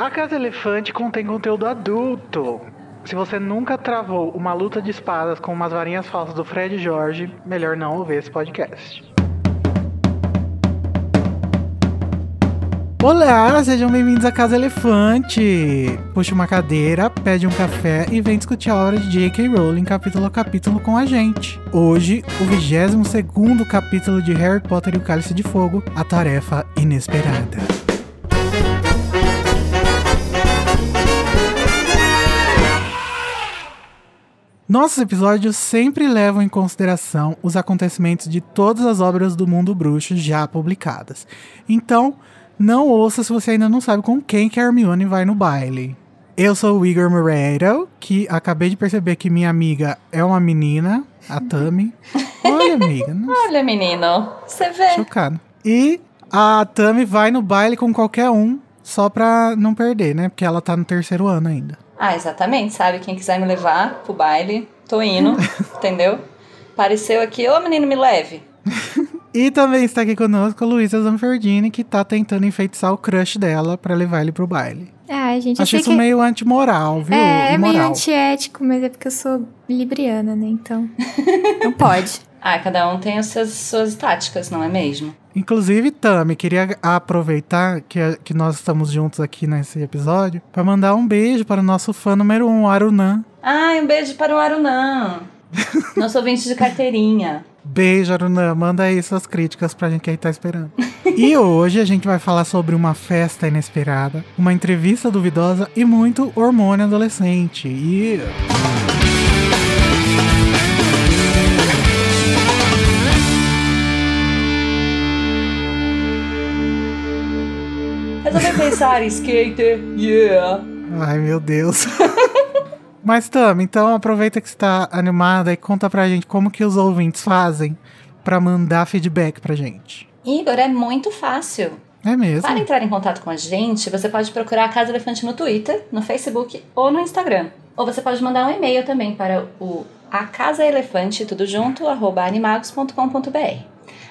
A Casa Elefante contém conteúdo adulto. Se você nunca travou uma luta de espadas com umas varinhas falsas do Fred Jorge, melhor não ouvir esse podcast. Olá, sejam bem-vindos à Casa Elefante. Puxa uma cadeira, pede um café e vem discutir a obra de J.K. Rowling capítulo a capítulo com a gente. Hoje, o 22 capítulo de Harry Potter e o Cálice de Fogo, a tarefa inesperada. Nossos episódios sempre levam em consideração os acontecimentos de todas as obras do mundo bruxo já publicadas. Então, não ouça se você ainda não sabe com quem que a Hermione vai no baile. Eu sou o Igor Moreira, que acabei de perceber que minha amiga é uma menina, a Tami. Olha, amiga. Olha, menino. Você vê. Chocado. E a Tami vai no baile com qualquer um, só pra não perder, né? Porque ela tá no terceiro ano ainda. Ah, exatamente, sabe? Quem quiser me levar pro baile, tô indo, entendeu? Apareceu aqui, ô menino, me leve. e também está aqui conosco a Luísa Zanferdini, que tá tentando enfeitiçar o crush dela para levar ele pro baile. Ai, gente, Acho isso que... meio antimoral, viu? É, é meio antiético, mas é porque eu sou libriana, né? Então, não pode. Ah, cada um tem as suas, suas táticas, não é mesmo? Inclusive, Tami, queria aproveitar que, que nós estamos juntos aqui nesse episódio para mandar um beijo para o nosso fã número um, Arunan. Ai, um beijo para o Arunan. Nosso ouvinte de carteirinha. Beijo, Arunan. Manda aí suas críticas pra gente que a gente tá esperando. e hoje a gente vai falar sobre uma festa inesperada, uma entrevista duvidosa e muito hormônio adolescente. E. Resolvi skater, yeah. Ai, meu Deus. Mas, Tam, então aproveita que você tá animada e conta pra gente como que os ouvintes fazem para mandar feedback pra gente. Igor, é muito fácil. É mesmo? Para entrar em contato com a gente, você pode procurar a Casa Elefante no Twitter, no Facebook ou no Instagram. Ou você pode mandar um e-mail também para o acasaelefante, tudo junto, arroba animagos.com.br.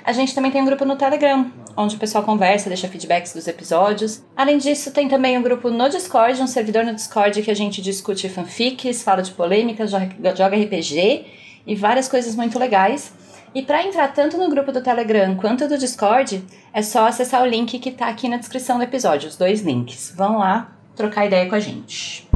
A gente também tem um grupo no Telegram, onde o pessoal conversa, deixa feedbacks dos episódios. Além disso, tem também um grupo no Discord, um servidor no Discord que a gente discute fanfics, fala de polêmicas, joga RPG e várias coisas muito legais. E para entrar tanto no grupo do Telegram quanto do Discord, é só acessar o link que está aqui na descrição do episódio, os dois links. Vão lá trocar ideia com a gente.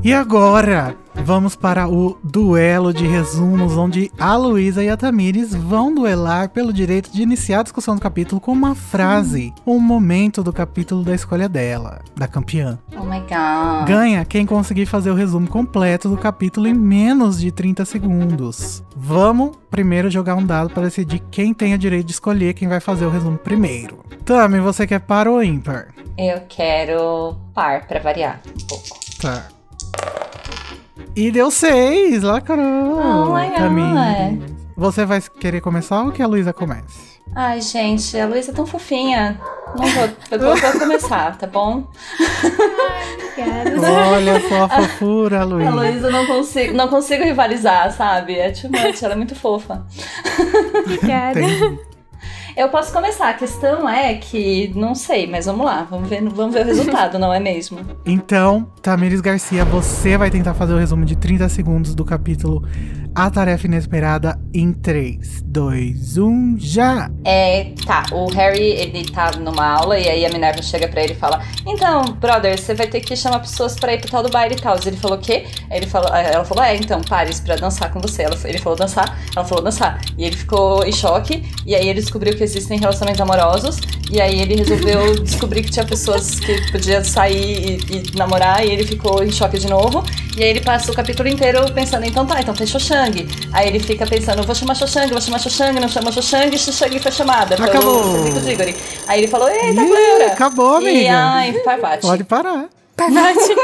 E agora, vamos para o duelo de resumos, onde a Luísa e a Tamires vão duelar pelo direito de iniciar a discussão do capítulo com uma frase, um momento do capítulo da escolha dela, da campeã. Oh my god. Ganha quem conseguir fazer o resumo completo do capítulo em menos de 30 segundos. Vamos primeiro jogar um dado para decidir quem tem o direito de escolher quem vai fazer o resumo primeiro. Tami, você quer par ou ímpar? Eu quero par, para variar um pouco. Tá. E deu seis, lacrou. Oh my God. Você vai querer começar ou que a Luísa comece? Ai, gente, a Luísa é tão fofinha. Não vou, eu vou, vou começar, tá bom? Olha só a fofura, Luísa. A Luísa não consigo, não consigo rivalizar, sabe? É too much, ela é muito fofa. Obrigada. Eu posso começar. A questão é que não sei, mas vamos lá, vamos ver, vamos ver o resultado, não é mesmo? Então, Tamires Garcia, você vai tentar fazer o resumo de 30 segundos do capítulo A Tarefa Inesperada em 3, 2, 1, já! É, tá, o Harry, ele tá numa aula e aí a Minerva chega pra ele e fala: Então, brother, você vai ter que chamar pessoas pra ir pro tal do baile e tal. Ele falou: O quê? Ele falou, ela falou: É, então, Paris, pra dançar com você. Ela, ele falou: Dançar. Ela falou: Dançar. E ele ficou em choque e aí ele descobriu que existem relacionamentos amorosos. E aí ele resolveu descobrir que tinha pessoas que podia sair e, e, namorar. E ele ficou em choque de novo. E aí ele passa o capítulo inteiro pensando, então tá, então fez Xoxang. Aí ele fica pensando, vou chamar Xoxang, vou chamar Xoxang, não chama Xoxang, e Xoxang foi chamada Acabou. pelo. Aí ele falou, eita, pleura. Acabou, amiga. E ai, Parvati. Pode parar. Parvati.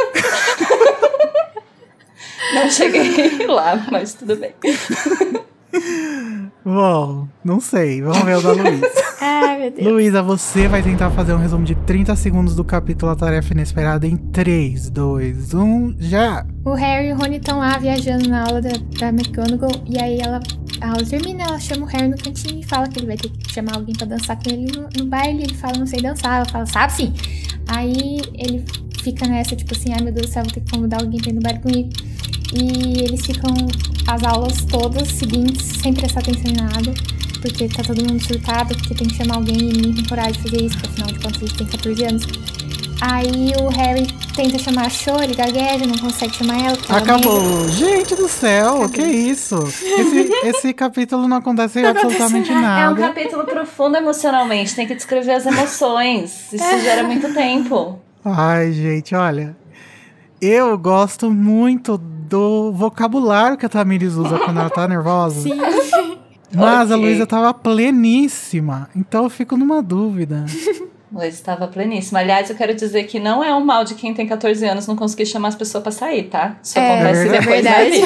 não cheguei lá, mas tudo bem. Bom, não sei. Vamos ver o da Luísa. Ai, meu Deus. Luísa, você vai tentar fazer um resumo de 30 segundos do capítulo A Tarefa Inesperada em 3, 2, 1, já! O Harry e o Rony estão lá viajando na aula da, da McGonagall. E aí ela, a aula termina, ela chama o Harry no cantinho e fala que ele vai ter que chamar alguém pra dançar com ele no, no baile. Ele fala, não sei dançar. Ela fala, sabe sim. Aí ele fica nessa, tipo assim, ai meu Deus do céu, vou ter que convidar alguém pra ir no baile comigo. E eles ficam as aulas todas seguintes, sem prestar atenção em nada. Porque tá todo mundo surtado, porque tem que chamar alguém e ninguém tem coragem de fazer isso, porque afinal de contas eles têm 14 anos. Aí o Harry tenta chamar a Cho, ele gagueja, não consegue chamar ela. ela Acabou! Gente do céu, que isso? Esse, esse capítulo não acontece absolutamente É um nada. capítulo profundo emocionalmente, tem que descrever as emoções. Isso gera muito tempo. Ai, gente, olha. Eu gosto muito do vocabulário que a Tamires usa quando ela tá nervosa. Sim. Mas a Ok. Luísa tava pleníssima. Então eu fico numa dúvida. Luiz estava pleníssima. Aliás, eu quero dizer que não é um mal de quem tem 14 anos não conseguir chamar as pessoas pra sair, tá? Isso É, acontece é depois da verdade.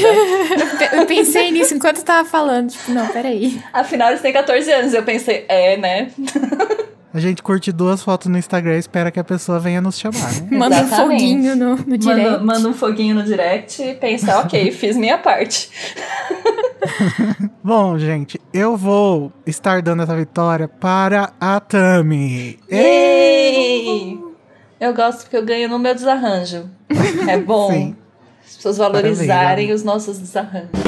Eu pensei nisso enquanto eu tava falando. Tipo, não, peraí. Afinal, eles têm 14 anos. Eu pensei, é, né? A gente curte duas fotos no Instagram e espera que a pessoa venha nos chamar, né? Manda um foguinho no, no direct. Manda, manda um foguinho no direct e pensa, ok, fiz minha parte. Bom, gente, eu vou estar dando essa vitória para a Tami. Ei! Eu gosto porque eu ganho no meu desarranjo. É bom Sim. as pessoas valorizarem os nossos desarranjos.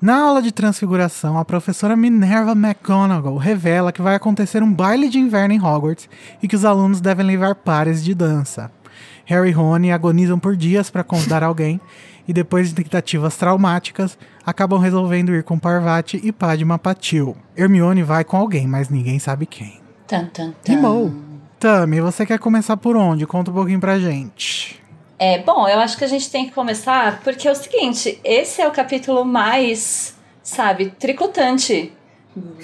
Na aula de transfiguração, a professora Minerva McGonagall revela que vai acontecer um baile de inverno em Hogwarts e que os alunos devem levar pares de dança. Harry e Rony agonizam por dias para convidar alguém e depois de tentativas traumáticas, acabam resolvendo ir com Parvati e Padma Patil. Hermione vai com alguém, mas ninguém sabe quem. Tan, tan, tan. Rimou. Tami, você quer começar por onde? Conta um pouquinho pra gente. É, bom, eu acho que a gente tem que começar porque é o seguinte, esse é o capítulo mais, sabe, tricotante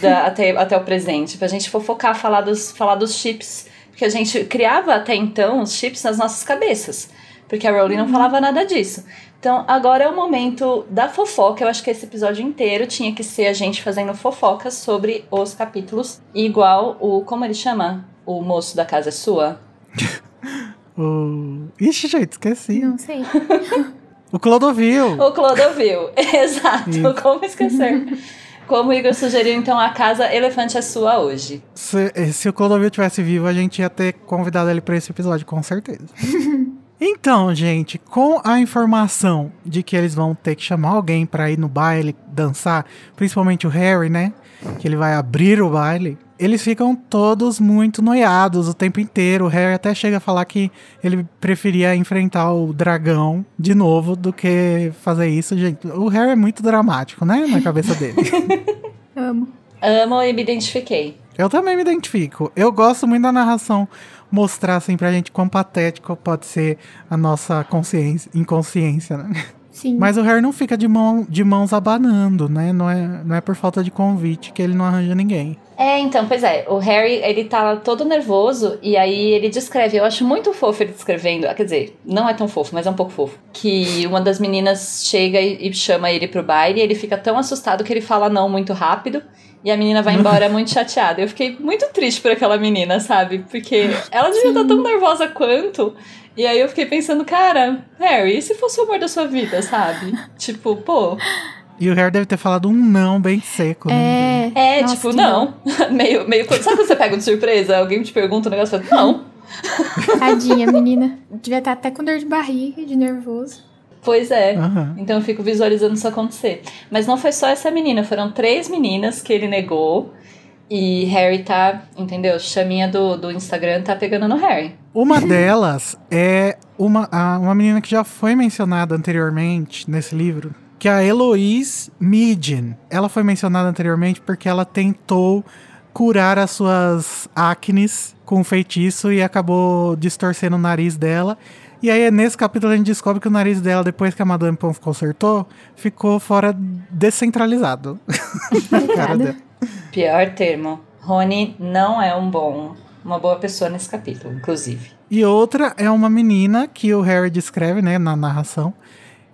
da- até, até o presente, pra gente fofocar, falar dos, falar dos chips, porque a gente criava até então os chips nas nossas cabeças, porque a Rowling não falava nada disso. Então, agora é o momento da fofoca. Eu acho que esse episódio inteiro tinha que ser a gente fazendo fofocas sobre os capítulos, igual o, como ele chama? O moço da casa é sua? O... Ixi, gente, esqueci. Não sei. O Clodovil. O Clodovil, exato. Isso. Como esquecer? Como o Igor sugeriu, então a casa elefante é sua hoje. Se, se o Clodovil tivesse vivo, a gente ia ter convidado ele pra esse episódio, com certeza. então, gente, com a informação de que eles vão ter que chamar alguém pra ir no baile, dançar, principalmente o Harry, né? Que ele vai abrir o baile. Eles ficam todos muito noiados o tempo inteiro. O Harry até chega a falar que ele preferia enfrentar o dragão de novo do que fazer isso. Gente, o Harry é muito dramático, né? Na cabeça dele. Amo. Amo e me identifiquei. Eu também me identifico. Eu gosto muito da narração mostrar assim pra gente quão patético pode ser a nossa consciência, inconsciência, né? Sim. Mas o Harry não fica de, mão, de mãos abanando, né? Não é, não é por falta de convite que ele não arranja ninguém. É, então, pois é, o Harry, ele tá todo nervoso e aí ele descreve, eu acho muito fofo ele descrevendo, quer dizer, não é tão fofo, mas é um pouco fofo, que uma das meninas chega e, e chama ele pro baile e ele fica tão assustado que ele fala não muito rápido e a menina vai embora muito chateada. Eu fiquei muito triste por aquela menina, sabe? Porque ela devia estar tão nervosa quanto. E aí eu fiquei pensando, cara, Harry, e se fosse o amor da sua vida, sabe? tipo, pô, E o Harry deve ter falado um não bem seco, né? É. é, Nossa, tipo, que não. meio, meio. Sabe quando você pega de surpresa? Alguém te pergunta um negócio e fala, não. Tadinha, menina. Devia estar até com dor de barriga, de nervoso. Pois é. Aham. Então eu fico visualizando isso acontecer. Mas não foi só essa menina, foram três meninas que ele negou. E Harry tá, entendeu? Chaminha do, do Instagram tá pegando no Harry. Uma delas é uma, a- uma menina que já foi mencionada anteriormente nesse livro, que é a Eloise Midgen. Ela foi mencionada anteriormente porque ela tentou curar as suas acnes com um feitiço e acabou distorcendo o nariz dela. E aí, nesse capítulo, a gente descobre que o nariz dela, depois que a Madame Pomfrey consertou, ficou fora descentralizado. Na cara dela. Pior termo. Rony não é um bom, uma boa pessoa nesse capítulo, inclusive. E outra é uma menina que o Harry descreve, né, na narração,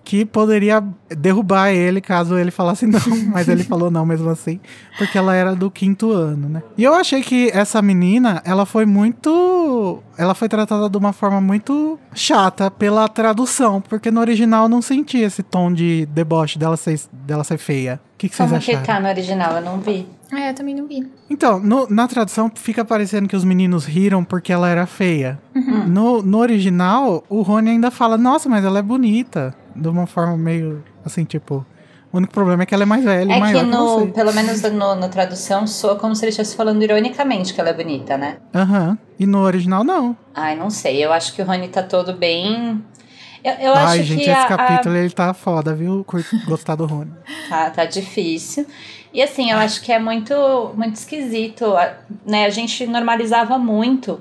que poderia derrubar ele caso ele falasse não, mas ele falou não mesmo assim, porque ela era do quinto ano, né? E eu achei que essa menina, ela foi muito. Ela foi tratada de uma forma muito chata pela tradução, porque no original eu não senti esse tom de deboche dela ser, dela ser feia. O que, que vocês Como que acharam? tá no original? Eu não vi. Ah, eu também não vi. Então, no- na tradução fica parecendo que os meninos riram porque ela era feia. No, no original, o Rony ainda fala, nossa, mas ela é bonita. De uma forma meio assim, tipo. O único problema é que ela é mais velha e É maior que que no, você. pelo menos no, na tradução soa como se ele estivesse falando ironicamente que ela é bonita, né? Aham. E no original, não. Ai, não sei. Eu acho que o Rony tá todo bem. Eu, eu acho Ai, gente, que esse a, a- capítulo ele tá foda, viu? Gostar do Rony. Tá, tá difícil. E assim, eu acho que é muito, muito esquisito, a- né? A gente normalizava muito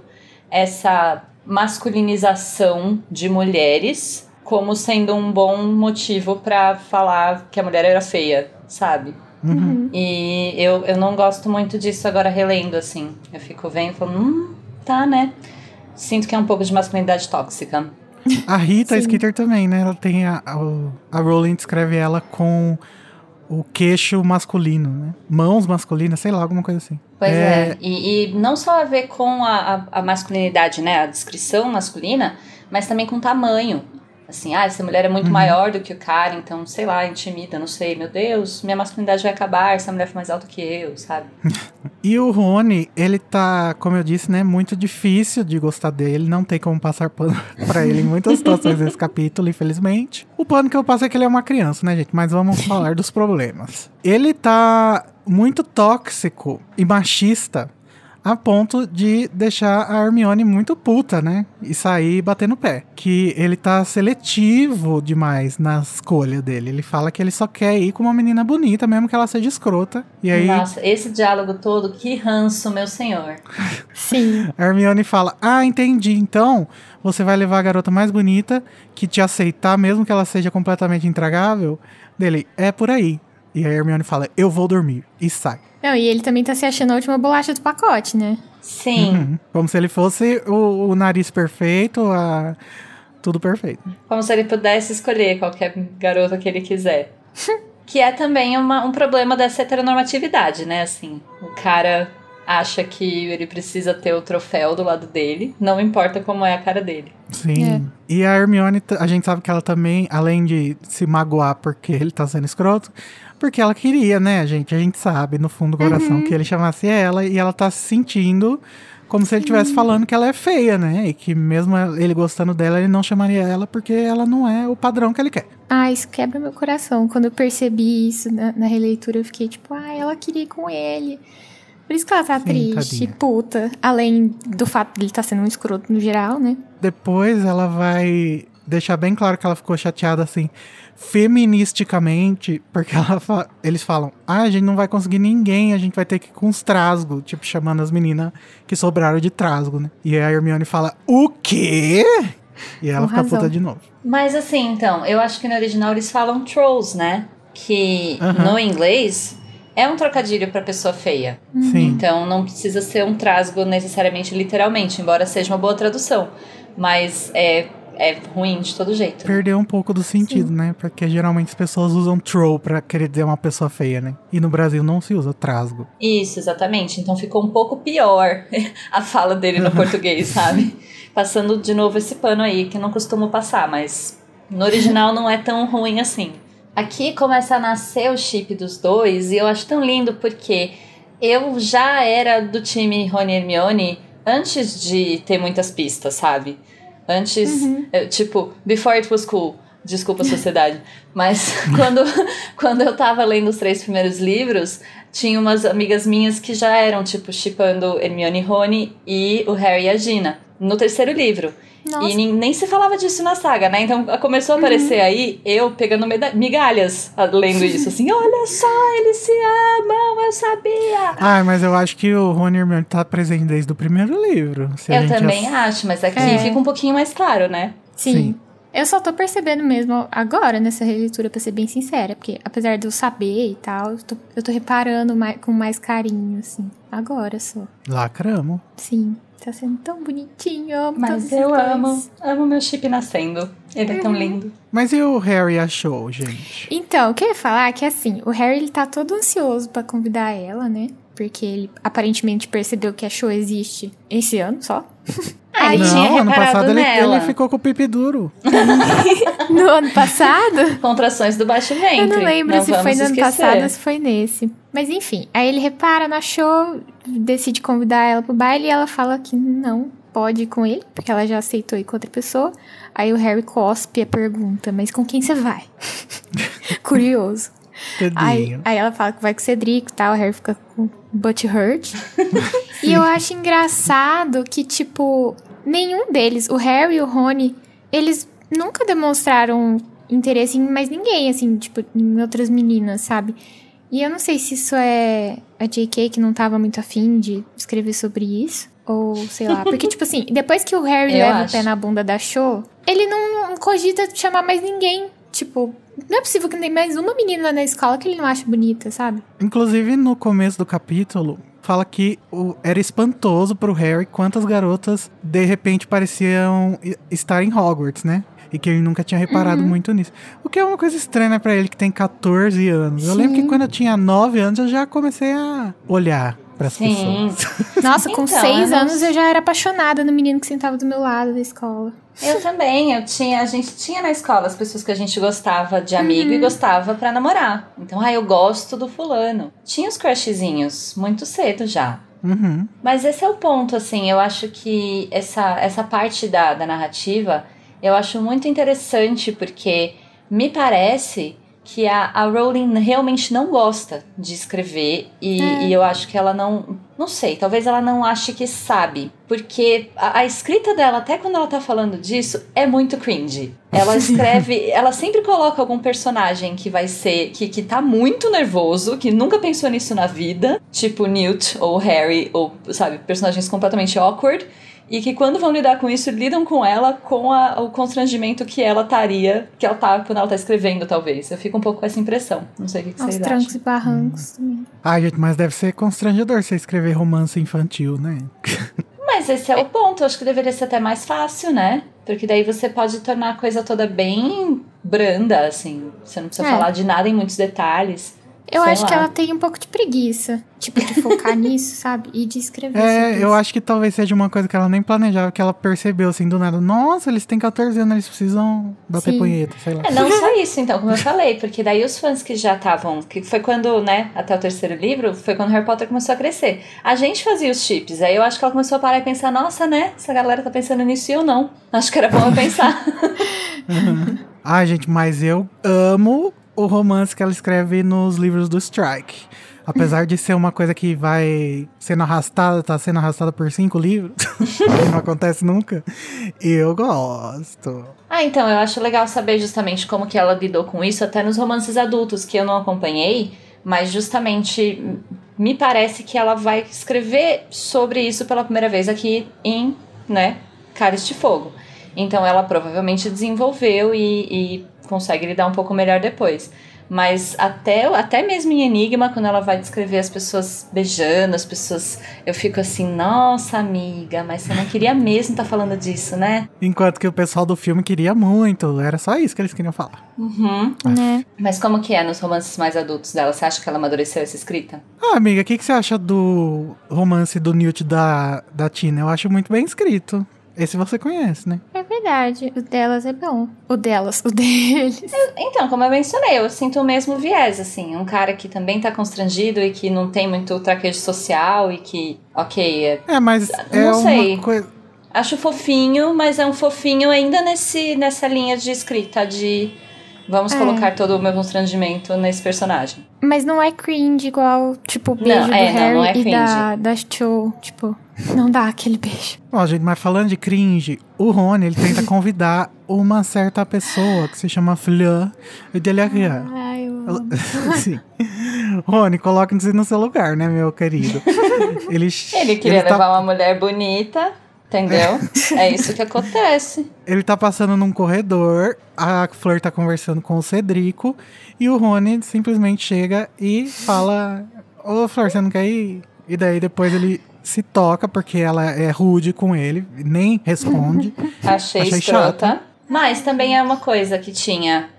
essa masculinização de mulheres como sendo um bom motivo pra falar que a mulher era feia, sabe? Uhum. E eu, eu não gosto muito disso agora relendo, assim. Eu fico vendo e falo, hum, tá, né? Sinto que é um pouco de masculinidade tóxica. A Rita Sim. Skeeter também, né? Ela tem a, a, a Rowling descreve ela com o queixo masculino, né? Mãos masculinas, sei lá, alguma coisa assim. Pois é. E, e não só a ver com a, a, a masculinidade, né? A descrição masculina, mas também com o tamanho. Assim, ah, essa mulher é muito maior do que o cara, então, sei lá, intimida, não sei. Meu Deus, minha masculinidade vai acabar se a mulher for mais alta que eu, sabe? E o Rony, ele tá, como eu disse, né, muito difícil de gostar dele, não tem como passar pano pra ele em muitas situações desse capítulo, infelizmente. O pano que eu passo é que ele é uma criança, né, gente? Mas vamos falar dos problemas. Ele tá muito tóxico e machista a ponto de deixar a Hermione muito puta, né? E sair batendo pé. Que ele tá seletivo demais na escolha dele. Ele fala que ele só quer ir com uma menina bonita, mesmo que ela seja escrota. E aí Nossa, esse diálogo todo, que ranço, meu senhor. Sim. A Hermione fala: Ah, entendi. Então você vai levar a garota mais bonita que te aceitar, mesmo que ela seja completamente intragável. Dele, é por aí. E a Hermione fala: Eu vou dormir. E sai. Não, e ele também tá se achando a última bolacha do pacote, né? Sim, Uhum. Como se ele fosse o, o nariz perfeito, a... tudo perfeito. como se ele pudesse escolher qualquer garota que ele quiser. que é também uma- um problema dessa heteronormatividade, né? Assim, o cara acha que ele precisa ter o troféu do lado dele, não importa como é a cara dele. Sim. E a Hermione, a gente sabe que ela também, além de se magoar porque ele tá sendo escroto, porque ela queria, né, gente? A gente sabe no fundo do coração que ele chamasse ela e ela tá se sentindo como se ele estivesse falando que ela é feia, né? E que mesmo ele gostando dela, ele não chamaria ela porque ela não é o padrão que ele quer. Ah, isso quebra meu coração. Quando eu percebi isso na, na releitura, eu fiquei tipo, ah, ela queria ir com ele. Por isso que ela tá Sim, triste, tadinha. puta. Além do fato de ele estar sendo um escroto no geral, né? Depois ela vai deixar bem claro que ela ficou chateada assim, feministicamente, porque fa- eles falam: "Ah, a gente não vai conseguir ninguém, a gente vai ter que ir com os trasgo", tipo chamando as meninas que sobraram de trasgo, né? E a Hermione fala: "O quê?" E ela Com fica razão. puta de novo. Mas assim, então, eu acho que no original eles falam trolls, né? Que Aham. no inglês é um trocadilho pra pessoa feia. Sim. Então não precisa ser um trasgo necessariamente literalmente, embora seja uma boa tradução. Mas é, é ruim de todo jeito. né? Perdeu um pouco do sentido, né? Porque geralmente as pessoas usam troll pra querer dizer uma pessoa feia, né? E no Brasil não se usa trasgo. Isso, exatamente. Então ficou um pouco pior a fala dele no português, sabe? Passando de novo esse pano aí, que não costumo passar, mas no original não é tão ruim assim. Aqui começa a nascer o chip dos dois, e eu acho tão lindo porque eu já era do time Rony e Hermione antes de ter muitas pistas, sabe? Antes, eu, tipo, before it was cool. Desculpa, sociedade. Mas quando, quando eu tava lendo os três primeiros livros, tinha umas amigas minhas que já eram, tipo, chipando Hermione e Rony e o Harry e a Gina. No terceiro livro. Nossa. E nem, nem se falava disso na saga, né? Então começou a aparecer aí eu pegando migalhas lendo isso. Assim, olha só, eles se amam, eu sabia. Ah, mas eu acho que o Rony Hermione tá presente desde o primeiro livro. Eu também ass- acho, mas aqui É. fica um pouquinho mais claro, né? Sim. Sim. Eu só tô percebendo mesmo agora nessa releitura, pra ser bem sincera. Porque apesar de eu saber e tal, eu tô, eu tô reparando mais, com mais carinho, assim. Agora só. Lacramo. Sim. Tá sendo tão bonitinho. Mas eu dois. amo, amo meu chip nascendo. Ele é tão Uhum. lindo. Mas e o Harry achou, gente? Então, o que eu ia falar é que assim, o Harry ele tá todo ansioso pra convidar ela, né? Porque ele aparentemente percebeu que a show existe esse ano só. Ele não, tinha ano passado ele, nela. ele ficou com o pipi duro. No ano passado? Contrações do baixo ventre. Eu não lembro se vamos foi no ano esquecer. passado ou se foi nesse. Mas enfim, aí ele repara na show, decide convidar ela pro baile e ela fala que não pode ir com ele, porque ela já aceitou ir com outra pessoa. Aí o Harry cospe a pergunta, mas com quem você vai? Curioso. Aí, aí ela fala que vai com o Cedric e tal, o Harry fica com butt hurt. e eu acho engraçado que, tipo, nenhum deles, o Harry e o Rony, eles nunca demonstraram interesse em mais ninguém, assim, tipo, em outras meninas, sabe? E eu não sei se isso é a JK que não tava muito afim de escrever sobre isso. Ou sei lá. Porque, tipo assim, depois que o Harry Eu leva acho. o pé na bunda da show, ele não cogita chamar mais ninguém. Tipo, não é possível que tem mais uma menina na escola que ele não acha bonita, sabe? Inclusive, no começo do capítulo, fala que o- era espantoso pro Harry quantas garotas de repente pareciam estar em Hogwarts, né? E que ele nunca tinha reparado Uhum. muito nisso. O que é uma coisa estranha né, pra ele que tem 14 anos. Eu lembro que Sim. quando eu tinha 9 anos eu já comecei a olhar pras Sim. pessoas. Nossa, com Então, seis eu não- anos eu já era apaixonada no menino que sentava do meu lado da escola. Eu também, eu tinha, a gente tinha na escola as pessoas que a gente gostava de amigo Uhum. e gostava pra namorar. Então, ah, eu gosto do fulano. Tinha os crushzinhos muito cedo já. Uhum. Mas esse é o ponto, assim, eu acho que essa, essa parte da, da narrativa eu acho muito interessante porque me parece que a, a Rowling realmente não gosta de escrever e, É. e eu acho que ela não. Não sei, talvez ela não ache que sabe. Porque a, a escrita dela, até quando ela tá falando disso, é muito cringe. Ela escreve. ela sempre coloca algum personagem que vai ser. Que, que tá muito nervoso, que nunca pensou nisso na vida. Tipo Newt ou Harry, ou, sabe, personagens completamente awkward. E que quando vão lidar com isso, lidam com ela com a- o constrangimento que ela estaria, que ela tá quando ela tá escrevendo, talvez. Eu fico um pouco com essa impressão. Não sei o que, que vocês trancos acham. e barrancos também. Ai, gente, mas deve ser constrangedor você escrever romance infantil, né? Mas esse é o ponto. Eu acho que deveria ser até mais fácil, né? Porque daí você pode tornar a coisa toda bem branda, assim. Você não precisa É. falar de nada em muitos detalhes. Eu Sei acho que lá. ela tem um pouco de preguiça, tipo, de focar nisso, sabe? E de escrever sobre É, eu isso. acho que talvez seja uma coisa que ela nem planejava, que ela percebeu assim do nada. Nossa, eles têm 14 anos, eles precisam bater Sim. punheta, sei lá. É, não só isso, então, como eu falei, porque daí os fãs que já estavam. Que foi quando, né, até o terceiro livro, foi quando Harry Potter começou a crescer. A gente fazia os chips, aí eu acho que ela começou a parar e pensar, nossa, né? Essa galera tá pensando nisso e eu não. Acho que era bom eu pensar. Ah, gente, mas eu amo o romance que ela escreve nos livros do Strike. Apesar de ser uma coisa que vai sendo arrastada, tá sendo arrastada por cinco livros, não acontece nunca, eu gosto. Ah, então, eu acho legal saber justamente como que ela lidou com isso, até nos romances adultos, que eu não acompanhei, mas justamente me parece que ela vai escrever sobre isso pela primeira vez aqui em, né, Cálice de Fogo. Então ela provavelmente desenvolveu e, e consegue lidar um pouco melhor depois. Mas até, até mesmo em Enigma, quando ela vai descrever as pessoas beijando, as pessoas. Eu fico assim, nossa amiga, mas você não queria mesmo estar falando disso, né? Enquanto que o pessoal do filme queria muito, era só isso que eles queriam falar. Uhum. Né? Mas como que é nos romances mais adultos dela? Você acha que ela amadureceu essa escrita? Ah, amiga, o que, que você acha do romance do Newt da, da Tina? Eu acho muito bem escrito. Esse você conhece, né? É verdade. O delas é bom. O delas, o deles. Então, como eu mencionei, eu sinto o mesmo viés, assim. Um cara que também tá constrangido e que não tem muito traquejo social e que, ok, é- É, mas é Não sei. uma coisa. acho fofinho, mas é um fofinho ainda nesse, nessa linha de escrita de Vamos É. colocar todo o meu constrangimento nesse personagem. Mas não é cringe igual, tipo, o beijo Não, do é, não, Harry não é e da, da Cho. Tipo, não dá aquele beijo. Ó, gente, mas falando de cringe, o Rony, ele tenta convidar uma certa pessoa que se chama Fleur de Larian. Ai, eu. Sim. Rony, coloque-se no seu lugar, né, meu querido? Ele, Ele queria tá- levar uma mulher bonita, entendeu? é isso que acontece. Ele tá passando num corredor, a Fleur tá conversando com o Cedrico, e o Rony simplesmente chega e fala: Ô Fleur, você não quer ir? E daí depois ele se toca, porque ela é rude com ele, nem responde. Achei, Achei escrota. chato. Mas também é uma coisa que tinha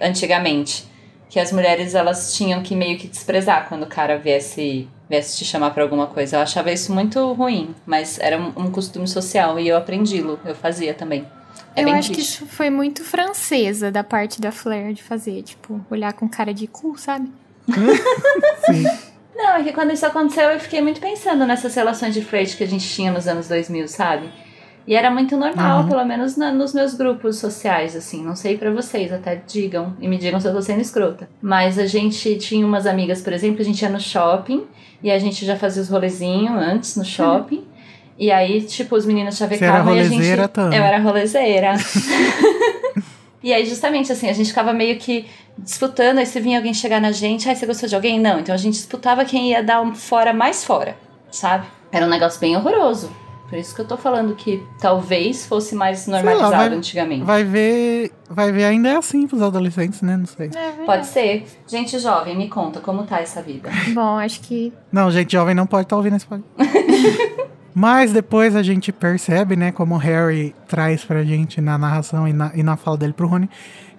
antigamente. Que as mulheres, elas tinham que meio que desprezar quando o cara viesse, viesse te chamar pra alguma coisa. Eu achava isso muito ruim. Mas era um, um costume social e eu aprendi-lo. Eu fazia também. É eu bem acho que triste. isso foi muito francesa da parte da Flair de fazer, tipo, olhar com cara de cu, sabe? Sim. Não, é que quando isso aconteceu, eu fiquei muito pensando nessas relações de flerte que a gente tinha nos anos 2000, sabe? E era muito normal, Uhum. pelo menos na- nos meus grupos sociais, assim. Não sei pra vocês, até digam. E me digam se eu tô sendo escrota. Mas a gente tinha umas amigas, por exemplo, a gente ia no shopping. E a gente já fazia os rolezinhos antes no shopping. E aí, tipo, os meninos chavecavam e a gente... Tami? Eu era rolezeira. E aí, justamente assim, a gente ficava meio que disputando, aí se vinha alguém chegar na gente, ai, você gostou de alguém? Não. Então a gente disputava quem ia dar um fora mais fora, sabe? Era um negócio bem horroroso. Por isso que eu tô falando que talvez fosse mais lá, normalizado vai- antigamente. Vai ver. Vai ver ainda é assim pros adolescentes, né? Não sei. Pode ser. Gente jovem, me conta como tá essa vida. Bom, acho que Não, gente jovem não pode estar ouvindo esse podcast. Mas depois a gente percebe, né, como o Harry traz pra gente na narração e na, e na fala dele pro Rony,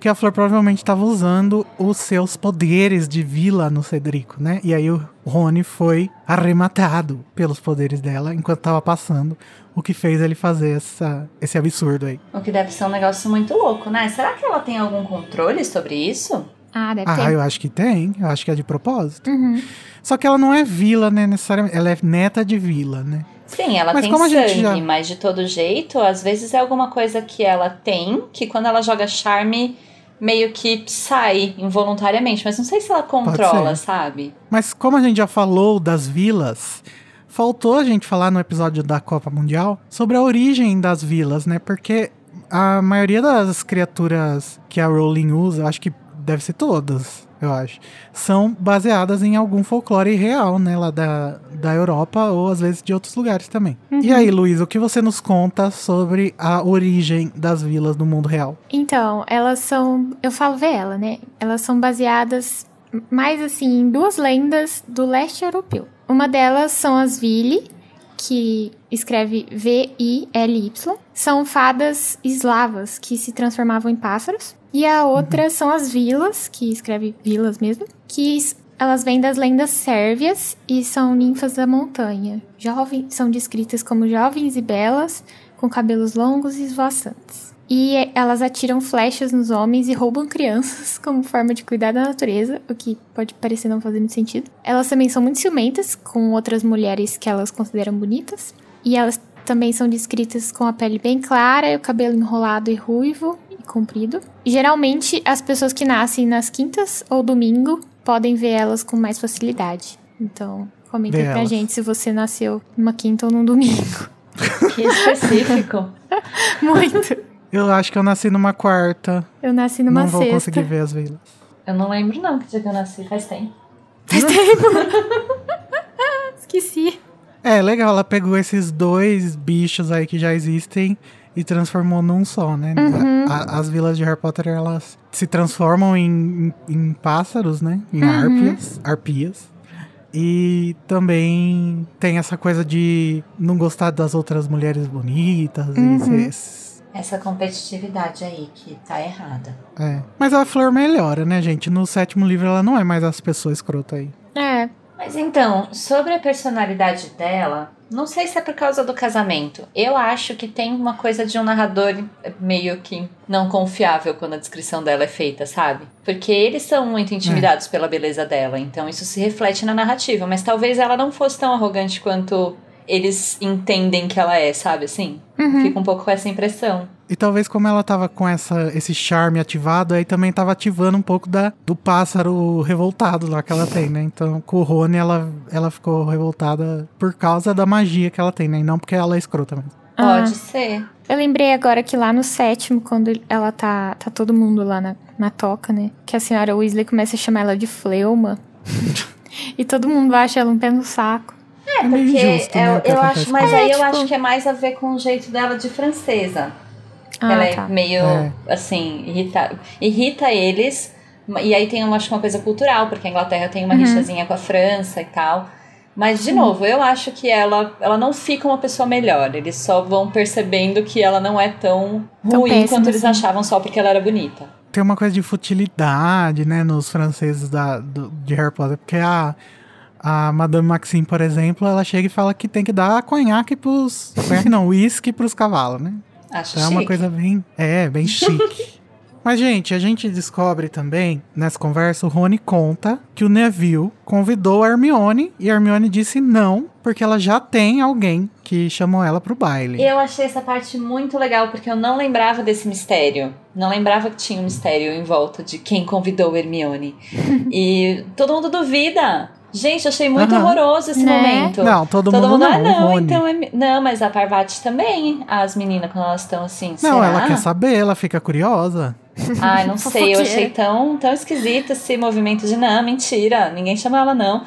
que a Flor provavelmente estava usando os seus poderes de vila no Cedrico, né? E aí o Rony foi arrematado pelos poderes dela enquanto tava passando, o que fez ele fazer essa, esse absurdo aí. O que deve ser um negócio muito louco, né? Será que ela tem algum controle sobre isso? Ah, deve Ah, ter. eu acho que tem, eu acho que é de propósito. Uhum. Só que ela não é vila, né, necessariamente, ela é neta de vila, né? Sim, ela Mas tem como a sangue, gente já- mas de todo jeito, às vezes é alguma coisa que ela tem, que quando ela joga charme, meio que sai involuntariamente. Mas não sei se ela controla, sabe? Mas como a gente já falou das vilas, faltou a gente falar no episódio da Copa Mundial sobre a origem das vilas, né? Porque a maioria das criaturas que a Rowling usa, acho que deve ser todas, eu acho, são baseadas em algum folclore real, né? Lá da, da Europa ou às vezes de outros lugares também. E aí, Luiz, o que você nos conta sobre a origem das vilas no mundo real? Então, elas são. Eu falo ver ela, né? Elas são baseadas mais assim em duas lendas do leste europeu. Uma delas são as Vili, que escreve V-I-L-Y. São fadas eslavas que se transformavam em pássaros. E a outra são as vilas, que escreve vilas mesmo, que elas vêm das lendas sérvias e são ninfas da montanha. Jovens, são descritas como jovens e belas, com cabelos longos e esvoaçantes. E eh, elas atiram flechas nos homens e roubam crianças como forma de cuidar da natureza, o que pode parecer não fazer muito sentido. Elas também são muito ciumentas com outras mulheres que elas consideram bonitas. E elas também são descritas com a pele bem clara e o cabelo enrolado e ruivo e comprido. E geralmente as pessoas que nascem nas quintas ou domingo podem ver elas com mais facilidade. Então, comenta aí pra elas. gente se você nasceu numa quinta ou num domingo. Que específico. Muito. Eu acho que eu nasci numa quarta. Eu nasci numa não vou sexta. conseguir ver as vilas. eu não lembro não que dia que eu nasci, faz tempo. Faz tempo. Esqueci. É, legal, ela pegou esses dois bichos aí que já existem e transformou num só, né? Uhum. A- as vilas de Harry Potter, elas se transformam em, em, em pássaros, né? Em Uhum. árpias, arpias. E também tem essa coisa de não gostar das outras mulheres bonitas. Uhum. E Essa competitividade aí que tá errada. é. Mas a Flor melhora, né, gente? No sétimo livro ela não é mais as pessoas escrotas aí. É. Mas então, sobre a personalidade dela, não sei se é por causa do casamento. Eu acho que tem uma coisa de um narrador meio que não confiável quando a descrição dela é feita, sabe? Porque eles são muito intimidados pela beleza dela, então isso se reflete na narrativa. Mas talvez ela não fosse tão arrogante quanto eles entendem que ela é, sabe assim? Uhum. Fica um pouco com essa impressão. E talvez como ela tava com essa, esse charme ativado, aí também tava ativando um pouco da, do pássaro revoltado lá que ela tem, né? Então, com o Rony, ela, ela ficou revoltada por causa da magia que ela tem, né? E não porque ela é escrota mesmo. Pode Ah. ser. Eu lembrei agora que lá no sétimo, quando ela tá, tá todo mundo lá na, na toca, né? Que a senhora Weasley começa a chamar ela de fleuma. e todo mundo acha ela um pé no saco. É, meio Porque injusto, né? eu, o que eu acho, mas ela. aí eu tipo- acho que é mais a ver com o jeito dela de francesa. Ah, ela tá. é meio, É. assim, irrita, irrita eles. E aí tem, eu acho, uma coisa cultural, porque a Inglaterra tem uma Uhum. rixazinha com a França e tal. Mas, de novo, eu acho que ela, ela não fica uma pessoa melhor. Eles só vão percebendo que ela não é tão, Tão ruim quanto eles assim. achavam só porque ela era bonita. Tem uma coisa de futilidade, né, nos franceses da, do- de Harry Potter. Porque a, a Madame Maxime, por exemplo, ela chega e fala que tem que dar conhaque pros... Conhaque não, uísque pros cavalos, né? Acho Então é uma chique. coisa bem. É, bem chique. Mas, gente, a gente descobre também, nessa conversa, o Rony conta que o Neville convidou a Hermione e a Hermione disse não, porque ela já tem alguém que chamou ela pro baile. Eu achei essa parte muito legal, porque eu não lembrava desse mistério. Não lembrava que tinha um mistério em volta de quem convidou Hermione. e todo mundo duvida. Gente, achei muito Aham. horroroso esse Né? momento. Não, todo, Todo mundo mundo, não, ah, não, Rony. então é. Não, mas a Parvati também, as meninas, quando elas estão assim. Não, será? ela quer saber, ela fica curiosa. Ai, não sei, eu achei tão, tão esquisito esse movimento de não, mentira, ninguém chamou ela não.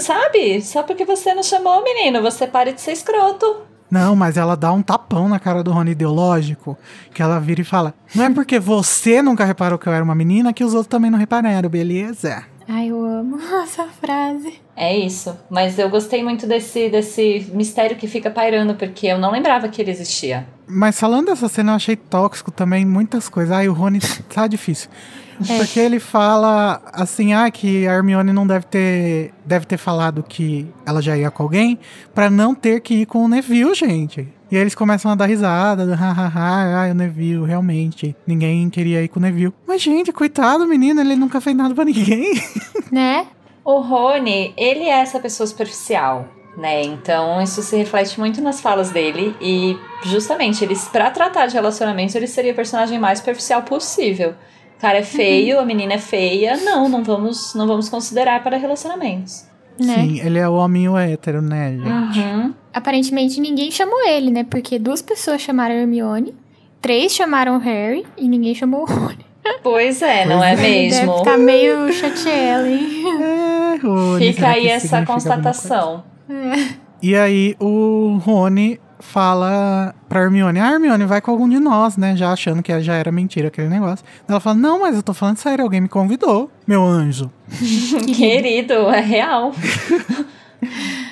Sabe? Só porque você não chamou, menino, você pare de ser escroto. Não, mas ela dá um tapão na cara do Rony ideológico, que ela vira e fala: Não é porque você nunca reparou que eu era uma menina que os outros também não repararam, beleza? Ai, eu amo essa frase. É isso. Mas eu gostei muito desse, desse mistério que fica pairando, porque eu não lembrava que ele existia. Mas falando dessa cena, eu achei tóxico também muitas coisas. Ai, o Rony tá difícil. É. Porque ele fala assim, ah, que a Hermione não deve ter, deve ter falado que ela já ia com alguém pra não ter que ir com o Neville, gente. E aí eles começam a dar risada, do, hahaha, ah, o Neville, realmente. Ninguém queria ir com o Neville. Mas, gente, coitado, menino, ele nunca fez nada pra ninguém. Né? O Rony, ele é essa pessoa superficial, né? Então isso se reflete muito nas falas dele e justamente eles para tratar de relacionamentos, ele seria o personagem mais superficial possível. O cara é feio, a menina é feia, não, não vamos, não vamos considerar para relacionamentos. Né? Sim, ele é o hominho hétero, né, gente? Uhum. Aparentemente ninguém chamou ele, né? Porque duas pessoas chamaram Hermione, três chamaram o Harry e ninguém chamou o Rony. Pois é, não é Ele mesmo? Deve estar meio chateado, hein? É, Rony, Fica aí essa constatação. E aí o Rony fala pra Hermione, ah, Hermione, vai com algum de nós, né? Já achando que já era mentira aquele negócio. Ela fala, não, mas eu tô falando sério, alguém me convidou, meu anjo. Querido, é real.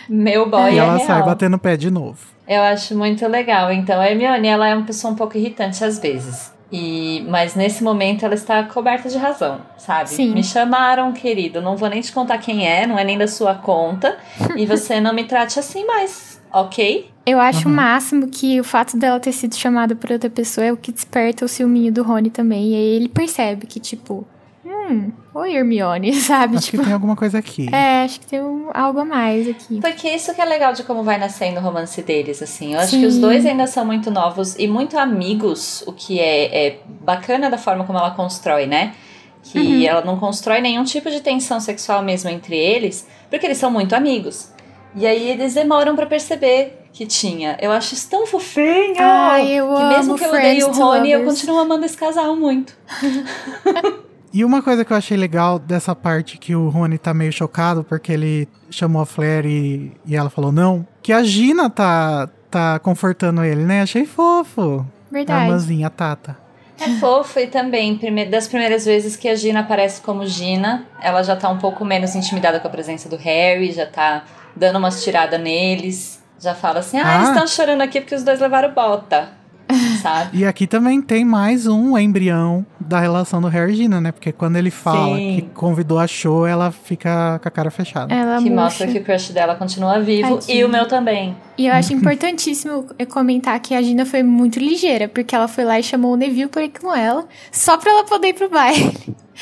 Meu boy e é ela real. sai batendo o pé de novo. Eu acho muito legal. Então, a Hermione, ela é uma pessoa um pouco irritante às vezes. E, mas nesse momento ela está coberta de razão, sabe? Sim. Me chamaram, querido. Não vou nem te contar quem é, não é nem da sua conta. e você não me trate assim mais, ok? Eu acho Uhum. o máximo que o fato dela ter sido chamada por outra pessoa é o que desperta o ciúminho do Rony também. E aí ele percebe que, tipo, hum, oi Hermione, sabe? Acho tipo, que tem alguma coisa aqui. é, acho que tem um- algo a mais aqui. Porque isso que é legal de como vai nascendo o romance deles, assim. Eu acho Sim. que os dois ainda são muito novos e muito amigos, o que é, é bacana da forma como ela constrói, né? Que Uhum. ela não constrói nenhum tipo de tensão sexual mesmo entre eles, porque eles são muito amigos. E aí eles demoram pra perceber que tinha. Eu acho isso tão fofinho! Ai, eu que amo mesmo que eu odeie o Rony, eu continuo amando esse casal muito. E uma coisa que eu achei legal dessa parte que o Rony tá meio chocado porque ele chamou a Flair e, e ela falou não, que a Gina tá, tá confortando ele, né? Achei fofo. A Verdade. irmãzinha, a Tata. É fofo e também, prime- das primeiras vezes que a Gina aparece como Gina, ela já tá um pouco menos intimidada com a presença do Harry, já tá dando umas tiradas neles, já fala assim, ah, Ah. eles estão chorando aqui porque os dois levaram bota, sabe? E aqui também tem mais um embrião da relação do Harry e Gina, né? Porque quando ele fala Sim. que convidou a show, ela fica com a cara fechada. Ela que murcha. mostra que o crush dela continua vivo e Tadinha. o meu também. E eu acho importantíssimo eu comentar que a Gina foi muito ligeira, porque ela foi lá e chamou o Neville pra ir com ela, só pra ela poder ir pro baile.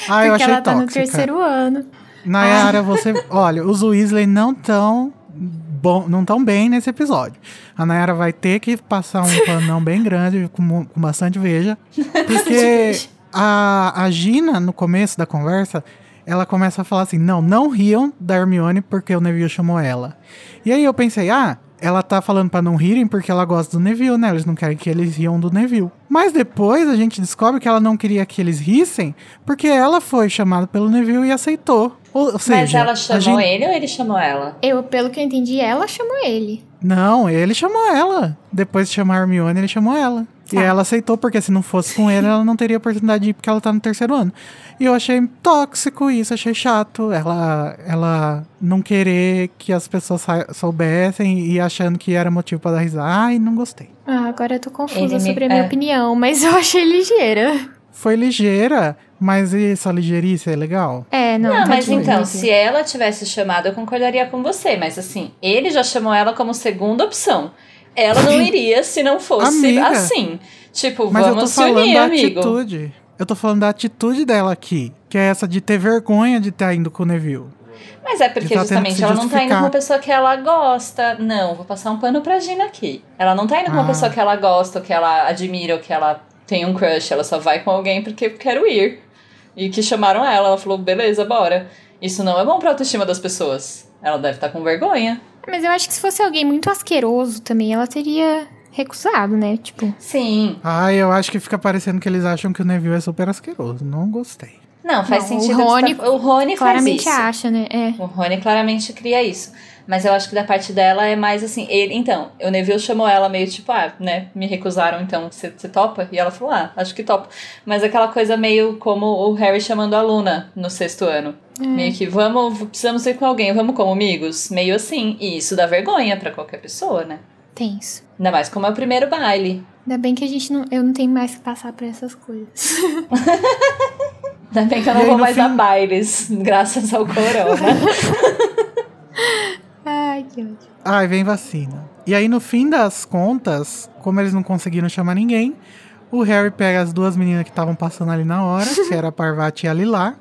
Ah, eu porque achei ela tá no tóxica. terceiro ano. Nayara, você. Olha, os Weasley não tão bom, não tão bem nesse episódio. A Nayara vai ter que passar um panão bem grande, com, com bastante veja. Porque a, a Gina, no começo da conversa, ela começa a falar assim: não, não riam da Hermione porque o Neville chamou ela. E aí eu pensei, ah, ela tá falando pra não rirem porque ela gosta do Neville, né? Eles não querem que eles riam do Neville. Mas depois a gente descobre que ela não queria que eles rissem porque ela foi chamada pelo Neville e aceitou. Ou, ou seja, Mas ela chamou Gina- ele ou ele chamou ela? Eu, pelo que eu entendi, ela chamou ele. Não, ele chamou ela. Depois de chamar a Hermione, ele chamou ela. E Tá. ela aceitou, porque se não fosse com ele, ela não teria oportunidade de ir, porque ela tá no terceiro ano. E eu achei tóxico isso, achei chato. Ela, ela não querer que as pessoas soubessem e achando que era motivo pra dar risada. Ai, não gostei. Ah, agora eu tô confusa Ele me- sobre a minha é. opinião, mas eu achei ligeira. Foi ligeira, mas e essa ligeirice é legal? É, não. Não, tá mas então, se ela tivesse chamado, eu concordaria com você. Mas assim, ele já chamou ela como segunda opção. Ela não iria se não fosse Amiga. assim. Tipo, Mas eu tô vamos se falando unir, da amigo. atitude. Eu tô falando da atitude dela aqui. Que é essa de ter vergonha de estar indo com o Neville. Mas é porque tá justamente ela não tá indo com uma pessoa que ela gosta. Não, vou passar um pano pra Gina aqui. Ela não tá indo com uma Ah. pessoa que ela gosta, ou que ela admira, ou que ela tem um crush. Ela só vai com alguém porque quero ir. E que chamaram ela. Ela falou, beleza, bora. Isso não é bom pra autoestima das pessoas. Ela deve estar com vergonha. Mas eu acho que se fosse alguém muito asqueroso também, ela teria recusado, né? Tipo, Sim. Ai, eu acho que fica parecendo que eles acham que o Neville é super asqueroso. Não gostei. Não, faz Não, o sentido. Rony o Rony faz claramente isso. acha, né? É. O Rony claramente cria isso. Mas eu acho que da parte dela é mais assim. Ele, então, o Neville chamou ela meio tipo, ah, né? Me recusaram, então você topa? E ela falou, ah, acho que topo. Mas aquela coisa meio como o Harry chamando a Luna no sexto ano. Meio que vamos, precisamos ir com alguém, vamos como amigos? Meio assim. E isso dá vergonha pra qualquer pessoa, né? Tenso. Ainda mais como é o primeiro baile. Ainda bem que a gente não. Eu não tenho mais que passar por essas coisas. Ainda bem que eu não vou mais fim- a bailes, graças ao corona. Ai, que ódio. Ai, vem vacina. E aí, no fim das contas, como eles não conseguiram chamar ninguém, o Harry pega as duas meninas que estavam passando ali na hora, que era a Parvati e a Lilá,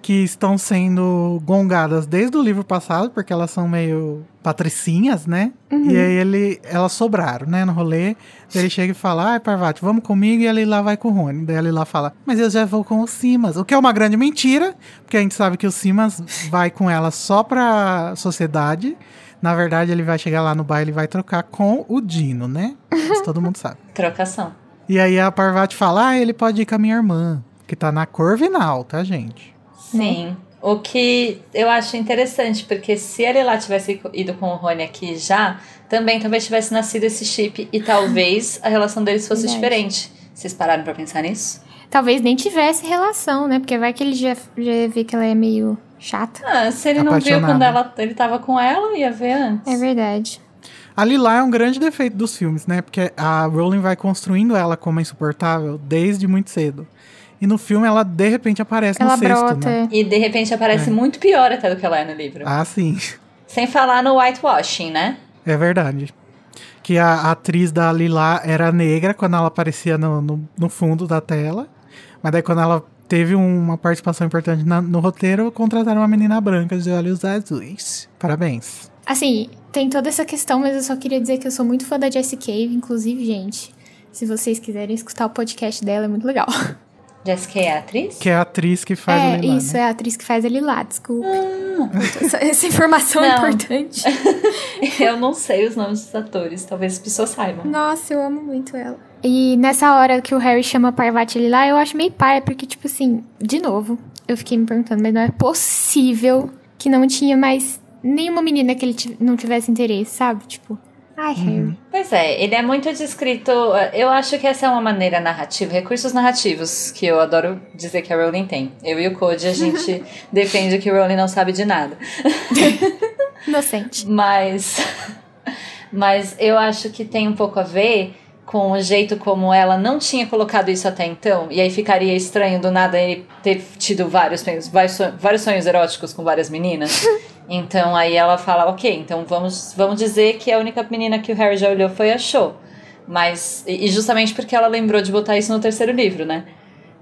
que estão sendo gongadas desde o livro passado, porque elas são meio patricinhas, né? E aí ele, elas sobraram, né, no rolê. Daí ele chega e fala, ai, Parvati, vamos comigo, e a Lilá vai com o Rony. Daí a Lilá fala, mas eu já vou com o Simas. O que é uma grande mentira, porque a gente sabe que o Simas vai com ela só pra sociedade. Na verdade, ele vai chegar lá no baile e vai trocar com o Dino, né? Isso todo mundo sabe. Trocação. E aí a Parvati fala, ah, ele pode ir com a minha irmã, que tá na Corvinal, tá, gente? Sim. O que eu acho interessante, porque se ele lá tivesse ido com o Rony aqui já, também talvez tivesse nascido esse chip e talvez a relação deles fosse Verdade. diferente. Vocês pararam pra pensar nisso? Talvez nem tivesse relação, né? Porque vai que ele já, já vê que ela é meio chata. Ah, se ele não viu quando ela, ele tava com ela, ia ver antes. É verdade. A Lilá é um grande defeito dos filmes, né? Porque a Rowling vai construindo ela como insuportável desde muito cedo. E no filme ela de repente aparece ela no sexto, brota. né? E de repente aparece É. muito pior até do que ela é no livro. Ah, sim. Sem falar no whitewashing, né? É verdade. Que a, a atriz da Lilá era negra quando ela aparecia no, no, no fundo da tela. Mas daí quando ela teve uma participação importante na- no roteiro, contrataram uma menina branca de olhos azuis. Parabéns. Assim, tem toda essa questão, mas eu só queria dizer que eu sou muito fã da Jessie Cave, inclusive, gente. Se vocês quiserem escutar o podcast dela, é muito legal. Jessica é a atriz? Que é a atriz que faz a é, Lilá. isso, né? é a atriz que faz a Lilá, desculpa. essa, essa informação é importante. Eu não sei os nomes dos atores, talvez as pessoas saibam. Nossa, eu amo muito ela. E nessa hora que o Harry chama a Parvati ali lá, eu acho meio paia, porque, tipo assim, de novo, eu fiquei me perguntando, mas não é possível que não tinha mais nenhuma menina que ele não tivesse interesse, sabe? Tipo, ai, Harry. Pois é, ele é muito descrito. Eu acho que essa é uma maneira narrativa, recursos narrativos, que eu adoro dizer que a Rowling tem. Eu e o Code, a gente defende que o Rowling não sabe de nada. Inocente. Mas. Mas eu acho que tem um pouco a ver com o jeito como ela não tinha colocado isso até então. E aí ficaria estranho do nada ele ter tido vários, sonhos- vários son- vários sonhos eróticos com várias meninas. Então aí ela fala, ok, então vamos, vamos dizer que a única menina que o Harry já olhou foi a Cho. Mas. E e justamente porque ela lembrou de botar isso no terceiro livro, né?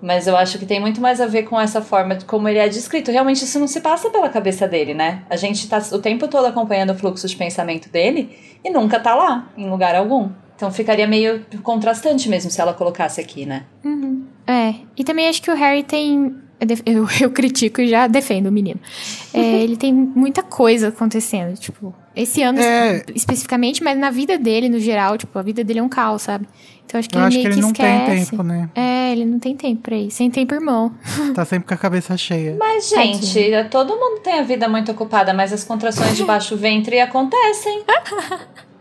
Mas eu acho que tem muito mais a ver com essa forma de como ele é descrito. Realmente isso não se passa pela cabeça dele, né? A gente tá o tempo todo acompanhando o fluxo de pensamento dele e nunca tá lá, em lugar algum. Então ficaria meio contrastante mesmo se ela colocasse aqui, né? Uhum. É, e também acho que o Harry tem. Eu, eu, critico e já defendo o menino. É, ele tem muita coisa acontecendo, tipo, esse ano É. especificamente, mas na vida dele, no geral, tipo, a vida dele é um caos, sabe? Então acho que Eu ele acho meio que ele que não tem esquece. tempo, né? É, ele não tem tempo pra isso. Sem tempo, irmão. Tá sempre com a cabeça cheia. Mas, gente, todo mundo tem a vida muito ocupada, mas as contrações de baixo ventre acontecem.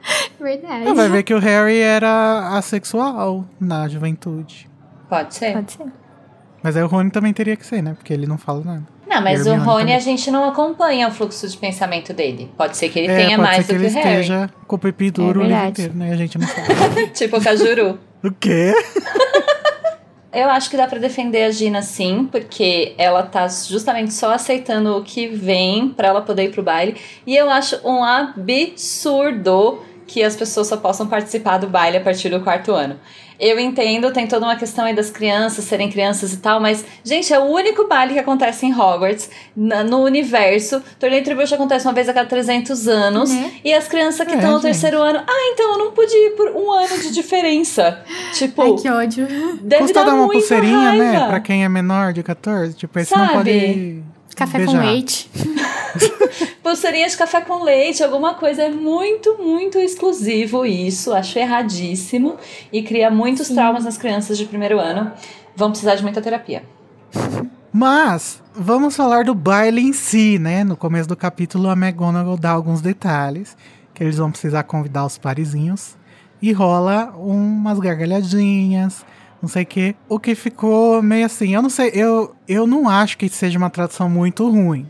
Verdade. Ah, vai ver que o Harry era assexual na juventude. Pode ser. Pode ser. Mas aí o Rony também teria que ser, né? Porque ele não fala nada. Não, mas o Rony também. a gente não acompanha o fluxo de pensamento dele. Pode ser que ele é, tenha mais do que que, ele o Harry. esteja com o pipi duro É o inteiro, né? E a gente não sabe. tipo o Cajuru. o quê? Eu acho que dá pra defender a Gina sim, porque ela tá justamente só aceitando o que vem pra ela poder ir pro baile. E eu acho um absurdo que as pessoas só possam participar do baile a partir do quarto ano. Eu entendo, tem toda uma questão aí das crianças serem crianças e tal, mas, gente, é o único baile que acontece em Hogwarts, no universo. Torneio Tribucho acontece uma vez a cada 300 anos. Né? E as crianças que É, estão no gente. terceiro ano, ah, então eu não pude ir por um ano de diferença. Tipo, Ai, que ódio. deve Custa dar uma pulseirinha, né? raiva. Pra quem é menor de 14. Tipo, esse não Sabe? pode. Café beijar. com leite. Pulseirinha de café com leite, alguma coisa. É muito, muito exclusivo isso. Acho erradíssimo. E cria muitos traumas nas crianças de primeiro ano. Vão precisar de muita terapia. Mas vamos falar do baile em si, né? No começo do capítulo, a McGonagall dá alguns detalhes que eles vão precisar convidar os parizinhos e rola umas gargalhadinhas, não sei o quê. O que ficou meio assim, eu não sei, eu, eu não acho que seja uma tradução muito ruim.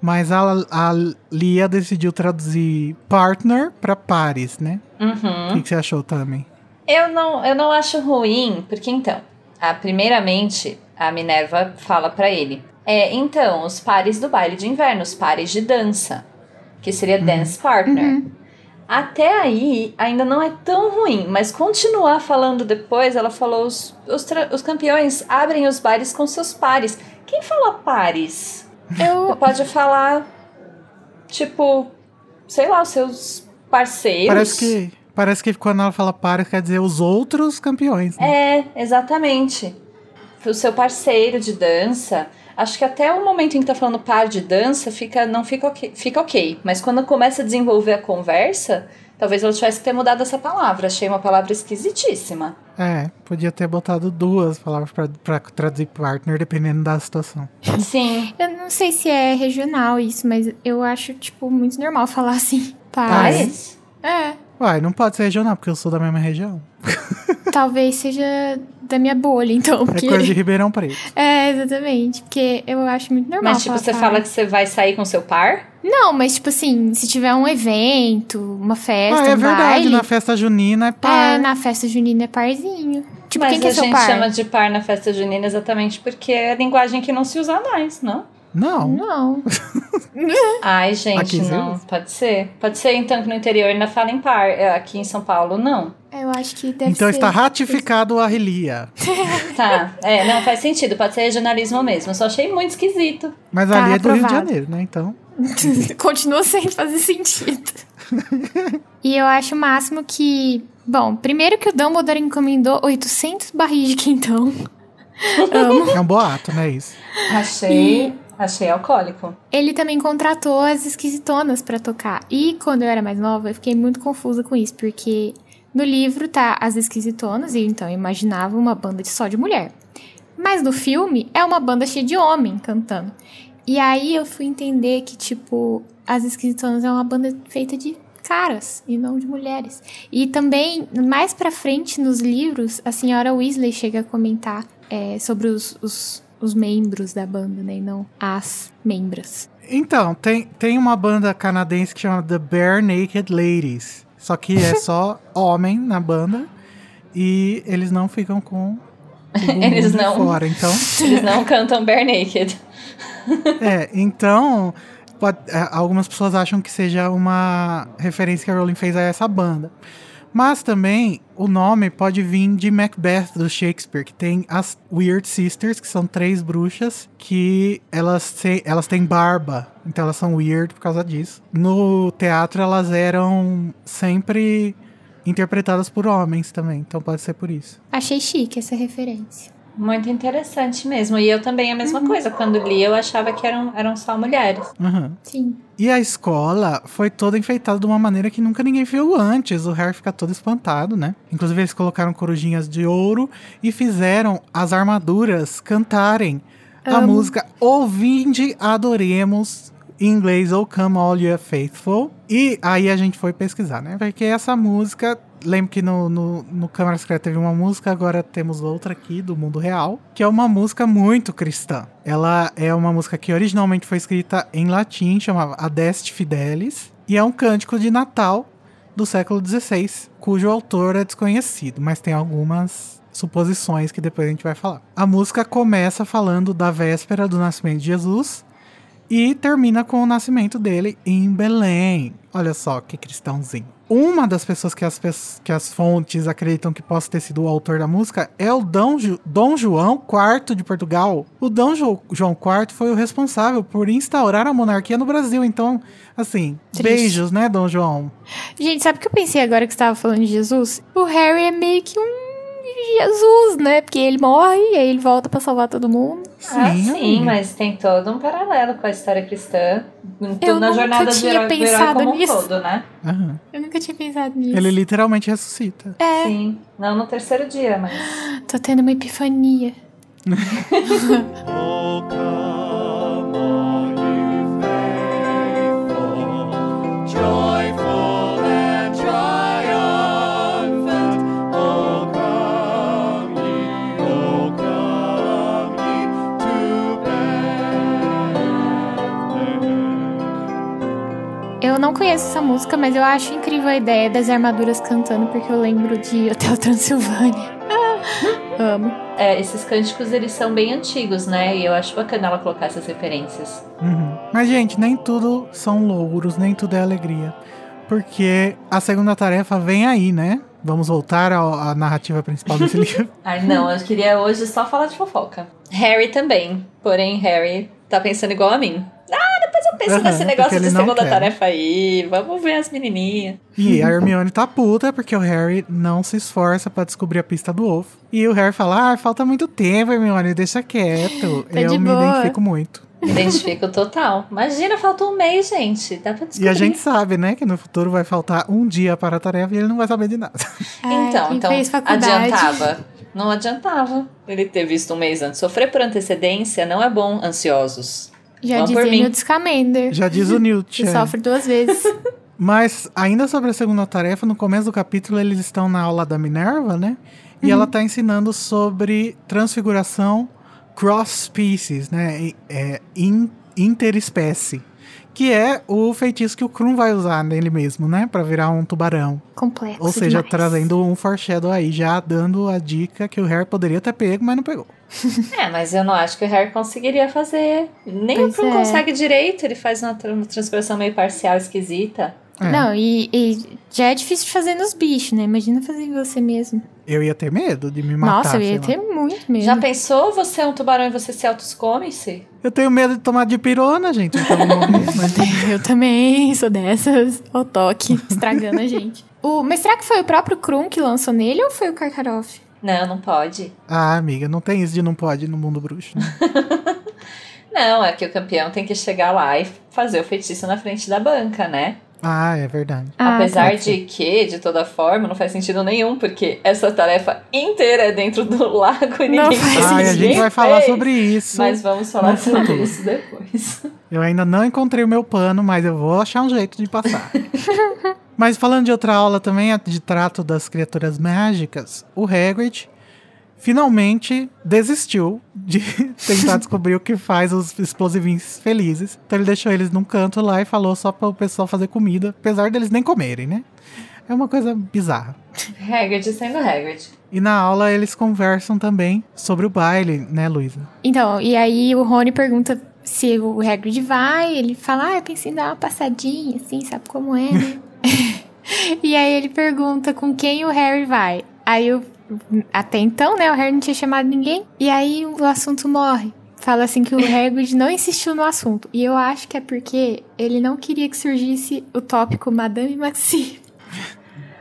Mas a, a Lia decidiu traduzir partner pra pares, né? O Uhum. que, que você achou também? Eu não, eu não acho ruim, porque então, a, primeiramente, a Minerva fala pra ele. É, então, os pares do baile de inverno, os pares de dança, que seria dance partner. Até aí, ainda não é tão ruim, mas continuar falando depois, ela falou: os, os, os campeões abrem os bares com seus pares. Quem fala pares? Eu, Pode falar, tipo, sei lá, os seus parceiros. Parece que, parece que quando ela fala pares, quer dizer os outros campeões. Né? É, exatamente. O seu parceiro de dança. Acho que até o momento em que tá falando par de dança, fica, não fica ok, fica ok. Mas quando começa a desenvolver a conversa, talvez ela tivesse que ter mudado essa palavra. Achei uma palavra esquisitíssima. É, podia ter botado duas palavras pra, pra traduzir partner, dependendo da situação. Sim. eu não sei se é regional isso, mas eu acho, tipo, muito normal falar assim. É? Pares. é? Uai, não pode ser regional, porque eu sou da mesma região. Talvez seja da minha bolha, então. É Porque... coisa de Ribeirão Preto. É, exatamente. Porque eu acho muito normal. Mas, tipo, falar você par. fala que você vai sair com seu par? Não, mas, tipo assim, se tiver um evento, uma festa, ah, é um verdade, baile. na festa junina é par. É, na festa junina é parzinho. Tipo, Mas quem que a é seu gente par? chama de par na festa junina exatamente porque é a linguagem que não se usa mais, não? Não. Não. Ai, gente, não. Pode ser. Pode ser, então, que no interior ainda fala em par. É, Aqui em São Paulo, não. Eu acho que deve Então ser. está ratificado a Relia. Tá, é, não faz sentido, pode ser regionalismo mesmo. Eu só achei muito esquisito. Mas Tá ali é do Rio de. Janeiro, né? Então. Continua sem fazer sentido. e eu acho o máximo que. Bom, primeiro que o Dumbledore encomendou 800 barris de quintão. Amo. É um boato, né? Isso. Achei. Achei alcoólico. Ele também contratou as esquisitonas pra tocar. E quando eu era mais nova, eu fiquei muito confusa com isso, porque no livro tá as esquisitonas, e então eu imaginava uma banda de só de mulher. Mas no filme é uma banda cheia de homem cantando. E aí eu fui entender que, tipo, as esquisitonas é uma banda feita de caras e não de mulheres. E também, mais pra frente nos livros, a senhora Weasley chega a comentar é, sobre os, os, os membros da banda, né? E não as membras. Então, tem, tem uma banda canadense que chama The Bare Naked Ladies. Só que é só homem na banda. E eles não ficam com. Eles não. Fora, então. Eles não cantam bare naked. É, então. pode- é, algumas pessoas acham que seja uma referência que a Rowling fez a essa banda. Mas também o nome pode vir de Macbeth do Shakespeare, que tem as Weird Sisters, que são três bruxas que elas, te, elas têm barba. Então elas são weird por causa disso. No teatro elas eram sempre interpretadas por homens também, então pode ser por isso. Achei chique essa referência. Muito interessante mesmo. E eu também a mesma coisa. Quando li, eu achava que eram, eram só mulheres. Uhum. Sim. E a escola foi toda enfeitada de uma maneira que nunca ninguém viu antes. O Harry fica todo espantado, né? Inclusive, eles colocaram corujinhas de ouro e fizeram as armaduras cantarem a Amo. música Ouvinde Adoremos, em inglês, Oh Come All You Faithful. E aí a gente foi pesquisar, né? Porque essa música. Lembro que no, no, no Câmara Secreta teve uma música, agora temos outra aqui do mundo real, que é uma música muito cristã. Ela é uma música que originalmente foi escrita em latim, chamava Adeste Fidelis, e é um cântico de Natal do século XVI, cujo autor é desconhecido, mas tem algumas suposições que depois a gente vai falar. A música começa falando da véspera do nascimento de Jesus e termina com o nascimento dele em Belém. Olha só que cristãozinho. Uma das pessoas que as, que as fontes acreditam que possa ter sido o autor da música é o Dom, Ju- Dom João IV de Portugal. O Dom Jo- João IV foi o responsável por instaurar a monarquia no Brasil. Então, assim, Triste. beijos, né, Dom João? Gente, sabe o que eu pensei agora que você tava falando de Jesus? O Harry é meio que um Jesus, né? Porque ele morre e aí ele volta pra salvar todo mundo. Ah, sim, amiga. mas tem todo um paralelo com a história cristã. Eu na nunca jornada do tinha herói, do herói pensado como um nisso. todo, né? Aham. Eu nunca tinha pensado nisso. Ele literalmente ressuscita. É, Sim. Não no terceiro dia, mas. tô tendo uma epifania. conheço essa música, mas eu acho incrível a ideia das armaduras cantando, porque eu lembro de Hotel Transilvânia. Amo. É, esses cânticos, eles são bem antigos, né? E eu acho bacana ela colocar essas referências. Uhum. Mas, gente, nem tudo são louros, nem tudo é alegria. Porque a segunda tarefa vem aí, né? Vamos voltar à narrativa principal desse livro. Ai, não, eu queria hoje só falar de fofoca. Harry também. Porém, Harry tá pensando igual a mim. Depois eu penso Aham, nesse negócio de segunda quer. tarefa aí. Vamos ver as menininhas. E a Hermione tá puta porque o Harry não se esforça pra descobrir a pista do ovo. E o Harry fala: Ah, falta muito tempo, Hermione, deixa quieto. Tá Eu de me boa. identifico muito. Identifico total. Imagina, falta um mês, gente. Dá pra descobrir. E a gente sabe, né, que no futuro vai faltar um dia para a tarefa e ele não vai saber de nada. Ai, Então, então adiantava. Não adiantava ele ter visto um mês antes. Sofrer por antecedência não é bom, ansiosos. Já dizia mim. Newt Scamander. Já diz o Newt. Que é. sofre duas vezes. Mas, ainda sobre a segunda tarefa, no começo do capítulo eles estão na aula da Minerva, né? E ela tá ensinando sobre transfiguração cross-species, né? É, in- interespécie. Que é o feitiço que o Krum vai usar nele mesmo, né? Pra virar um tubarão. Complexo Ou seja, demais. trazendo um foreshadow aí, já dando a dica que o Harry poderia ter pego, mas não pegou. É, mas eu não acho que o Harry conseguiria fazer. Nem Pois o Krum é. consegue direito. Ele faz uma, uma meio parcial esquisita. É, Não, e, e já é difícil de fazer nos bichos, né? Imagina fazer em você mesmo. Eu ia ter medo de me matar. Nossa, eu ia sei lá. ter muito medo. Já pensou você é um tubarão e você se autoescome-se? Eu tenho medo de tomar de pirona, gente. Então, não- Eu também sou dessas. Ó, toque, estragando a gente. O, mas será que foi o próprio Krum que lançou nele ou foi o Karkaroff? Não, não pode. ah, amiga, não tem isso de não pode no mundo bruxo. Né? Não, é que o campeão tem que chegar lá e fazer o feitiço na frente da banca, né? Ah, é verdade. Ah, Apesar de que, de toda forma, não faz sentido nenhum, porque essa tarefa inteira é dentro do lago e Não ninguém faz. Ai, a gente vai falar fez. sobre isso. Mas vamos falar sobre isso depois. Eu ainda não encontrei o meu pano, mas eu vou achar um jeito de passar. mas falando de outra aula também, de trato das criaturas mágicas, o Hagrid finalmente desistiu de tentar descobrir o que faz os explosivinhos felizes. Então ele deixou eles num canto lá e falou só para o pessoal fazer comida, apesar deles nem comerem, né? É uma coisa bizarra. Hagrid sendo Hagrid. E na aula eles conversam também sobre o baile, né, Luísa? Então, e aí o Rony pergunta se o Hagrid vai, ele fala, ah, eu pensei em dar uma passadinha, assim, sabe como é, né? E aí ele pergunta com quem o Harry vai. Aí eu, até então, né, o Harry não tinha chamado ninguém. E aí o assunto morre. Fala assim que o Hagrid não insistiu no assunto. E eu acho que é porque ele não queria que surgisse o tópico Madame Maxi.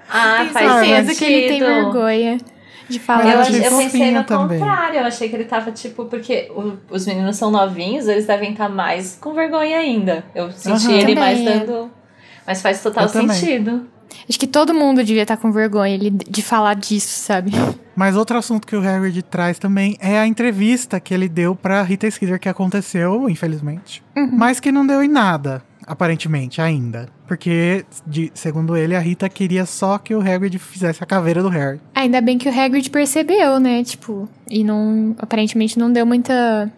Ah, Tenho faz certeza sentido. que ele tem vergonha de falar. Eu, achei ach- eu pensei no também. contrário, eu achei que ele tava tipo, porque o- os meninos são novinhos, eles devem estar mais com vergonha ainda. Eu senti Aham. ele mais Também. dando. Mas faz total Eu também. Acho que todo mundo devia estar com vergonha de falar disso, sabe? Mas outro assunto que o Hagrid traz também é a entrevista que ele deu pra Rita Skeeter que aconteceu, infelizmente. Mas que não deu em nada, aparentemente, ainda. Porque, de- segundo ele, a Rita queria só que o Hagrid fizesse a caveira do Harry. Ainda bem que o Hagrid percebeu, né? Tipo, e não. Aparentemente não deu muita.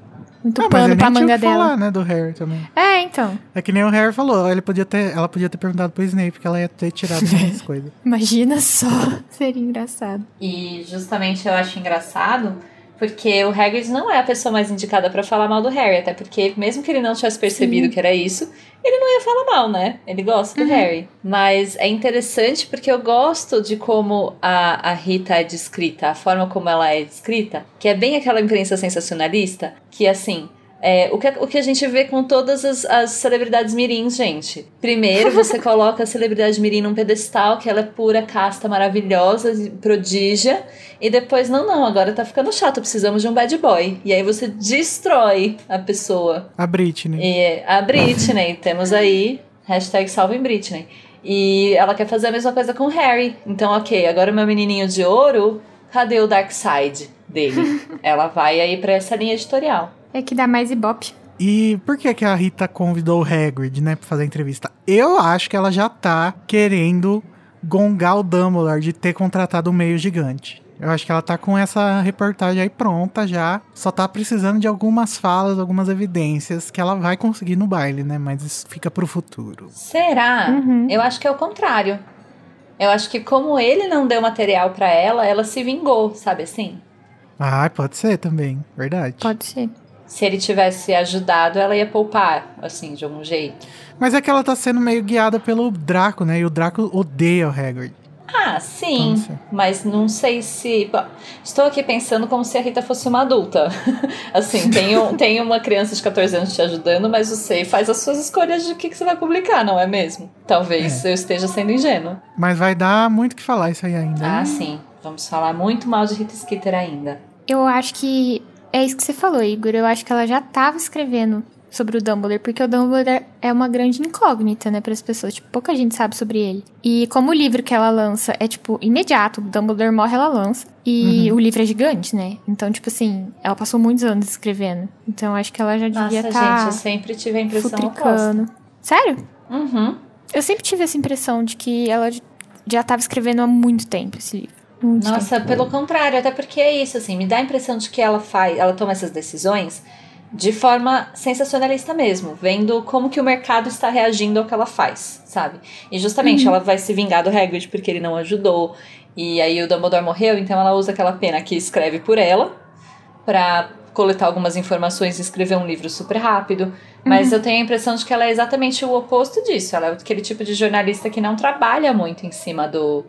Muito Ah, pano pra manga dela. falar, né, do Harry também. É, então. É que nem o Harry falou, ele podia ter, ela podia ter perguntado pro Snape que ela ia ter tirado essas coisas. Imagina só. Seria engraçado. E justamente eu acho engraçado porque o Hagrid não é a pessoa mais indicada pra falar mal do Harry, até porque mesmo que ele não tivesse percebido que era isso, ele não ia falar mal, né? Ele gosta do Harry. Mas é interessante porque eu gosto de como a, a Rita é descrita, a forma como ela é descrita, que é bem aquela imprensa sensacionalista, que assim, é, o, que, o que a gente vê com todas as, as celebridades mirins, gente. Primeiro, você coloca a celebridade mirim num pedestal, que ela é pura, casta, maravilhosa, prodígia. E depois, não, não, agora tá ficando chato, precisamos de um bad boy. E aí você destrói a pessoa. A Britney. E a Britney, temos aí, hashtag salvem Britney. E ela quer fazer a mesma coisa com o Harry. Então, ok, agora o meu menininho de ouro, cadê o Dark Side dele? ela vai aí pra essa linha editorial. É que dá mais ibope. E por que que a Rita convidou o Hagrid, né, pra fazer a entrevista? Eu acho que ela já tá querendo gongar o Dumbledore de ter contratado um meio gigante. Eu acho que ela tá com essa reportagem aí pronta já. Só tá precisando de algumas falas, algumas evidências que ela vai conseguir no baile, né? Mas isso fica pro futuro. Será? Uhum. Eu acho que é o contrário. Eu acho que como ele não deu material pra ela, ela se vingou, sabe assim? Ah, pode ser também. Verdade. Pode ser. Se ele tivesse ajudado, ela ia poupar, assim, de algum jeito. Mas é que ela tá sendo meio guiada pelo Draco, né? E o Draco odeia o Hagrid. Ah, sim. Não sei. Mas não sei se. Bom, estou aqui pensando como se a Rita fosse uma adulta. assim, tem, um, tem uma criança de 14 anos te ajudando, mas você faz as suas escolhas de o que, que você vai publicar, não é mesmo? Talvez eu esteja sendo ingênua. Mas vai dar muito o que falar isso aí ainda. Ah, hein? sim. Vamos falar muito mal de Rita Skeeter ainda. Eu acho que é isso que você falou, Igor. Eu acho que ela já tava escrevendo sobre o Dumbledore, porque o Dumbledore é uma grande incógnita, né, para as pessoas. Tipo, pouca gente sabe sobre ele. E como o livro que ela lança é, tipo, imediato, o Dumbledore morre, ela lança. E o livro é gigante, né? Então, tipo assim, ela passou muitos anos escrevendo. Então, acho que ela já Nossa, devia gente, estar eu sempre tive a impressão oposta. futricando. Sério? Uhum. Eu sempre tive essa impressão de que ela já tava escrevendo há muito tempo esse livro. Nossa, pelo contrário, até porque é isso, assim, me dá a impressão de que ela faz, ela toma essas decisões de forma sensacionalista mesmo, vendo como que o mercado está reagindo ao que ela faz, sabe? E justamente ela vai se vingar do Hagrid porque ele não ajudou, e aí o Dumbledore morreu, então ela usa aquela pena que escreve por ela pra coletar algumas informações e escrever um livro super rápido. Mas eu tenho a impressão de que ela é exatamente o oposto disso. Ela é aquele tipo de jornalista que não trabalha muito em cima do,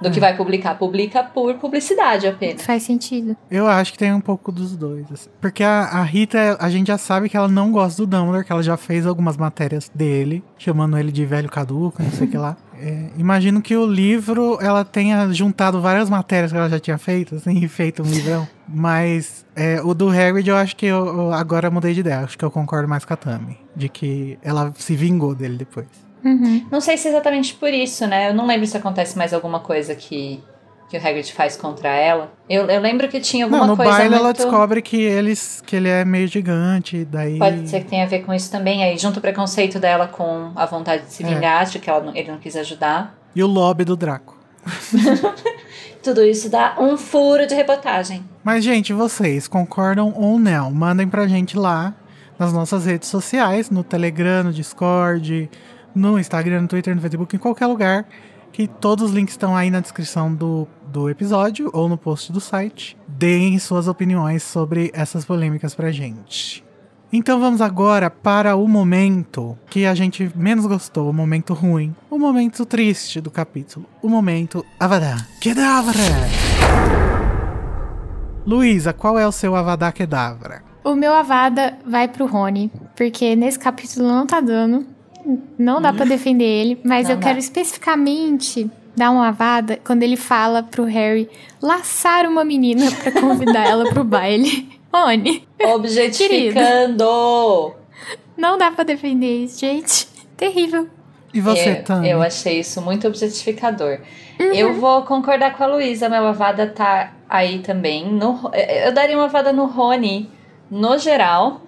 do que vai publicar. Publica por publicidade apenas. Faz sentido. Eu acho que tem um pouco dos dois. assim. Porque a, a Rita, a gente já sabe que ela não gosta do Dumbledore, que ela já fez algumas matérias dele, chamando ele de velho caduco, não sei o que lá. É, imagino que o livro, ela tenha juntado várias matérias que ela já tinha feito, assim, e feito um livrão. Mas é, o do Hagrid, eu acho que eu, eu agora mudei de ideia. Acho que eu concordo mais com a Tami. De que ela se vingou dele depois. Uhum. Não sei se é exatamente por isso, né? Eu não lembro se acontece mais alguma coisa que, que o Hagrid faz contra ela. Eu, eu lembro que tinha alguma não, no coisa baile muito... ela descobre que, eles, que ele é meio gigante, daí... Pode ser que tenha a ver com isso também. Aí junto o preconceito dela com a vontade de se É. vingar, de que ela ele não quis ajudar. E o lobby do Draco. Tudo isso dá um furo de reportagem. Mas, gente, vocês concordam ou não? Mandem pra gente lá nas nossas redes sociais, no Telegram, no Discord, no Instagram, no Twitter, no Facebook, em qualquer lugar. Que todos os links estão aí na descrição do, do episódio ou no post do site. Deem suas opiniões sobre essas polêmicas pra gente. Então vamos agora para o momento que a gente menos gostou, o momento ruim, o momento triste do capítulo, o momento Avada Kedavra. Luísa, qual é o seu Avada Kedavra? O meu Avada vai pro Rony, porque nesse capítulo não tá dando. Não dá pra defender ele, mas Não eu dá. quero especificamente dar uma Avada quando ele fala pro Harry laçar uma menina pra convidar ela pro baile. Rony, Objetificando! não dá pra defender isso, gente. Terrível. E você, eu, Tânia? eu achei isso muito objetificador. Uhum. Eu vou concordar com a Luísa, meu Avada tá aí também. No, eu daria uma Avada no Rony, no geral,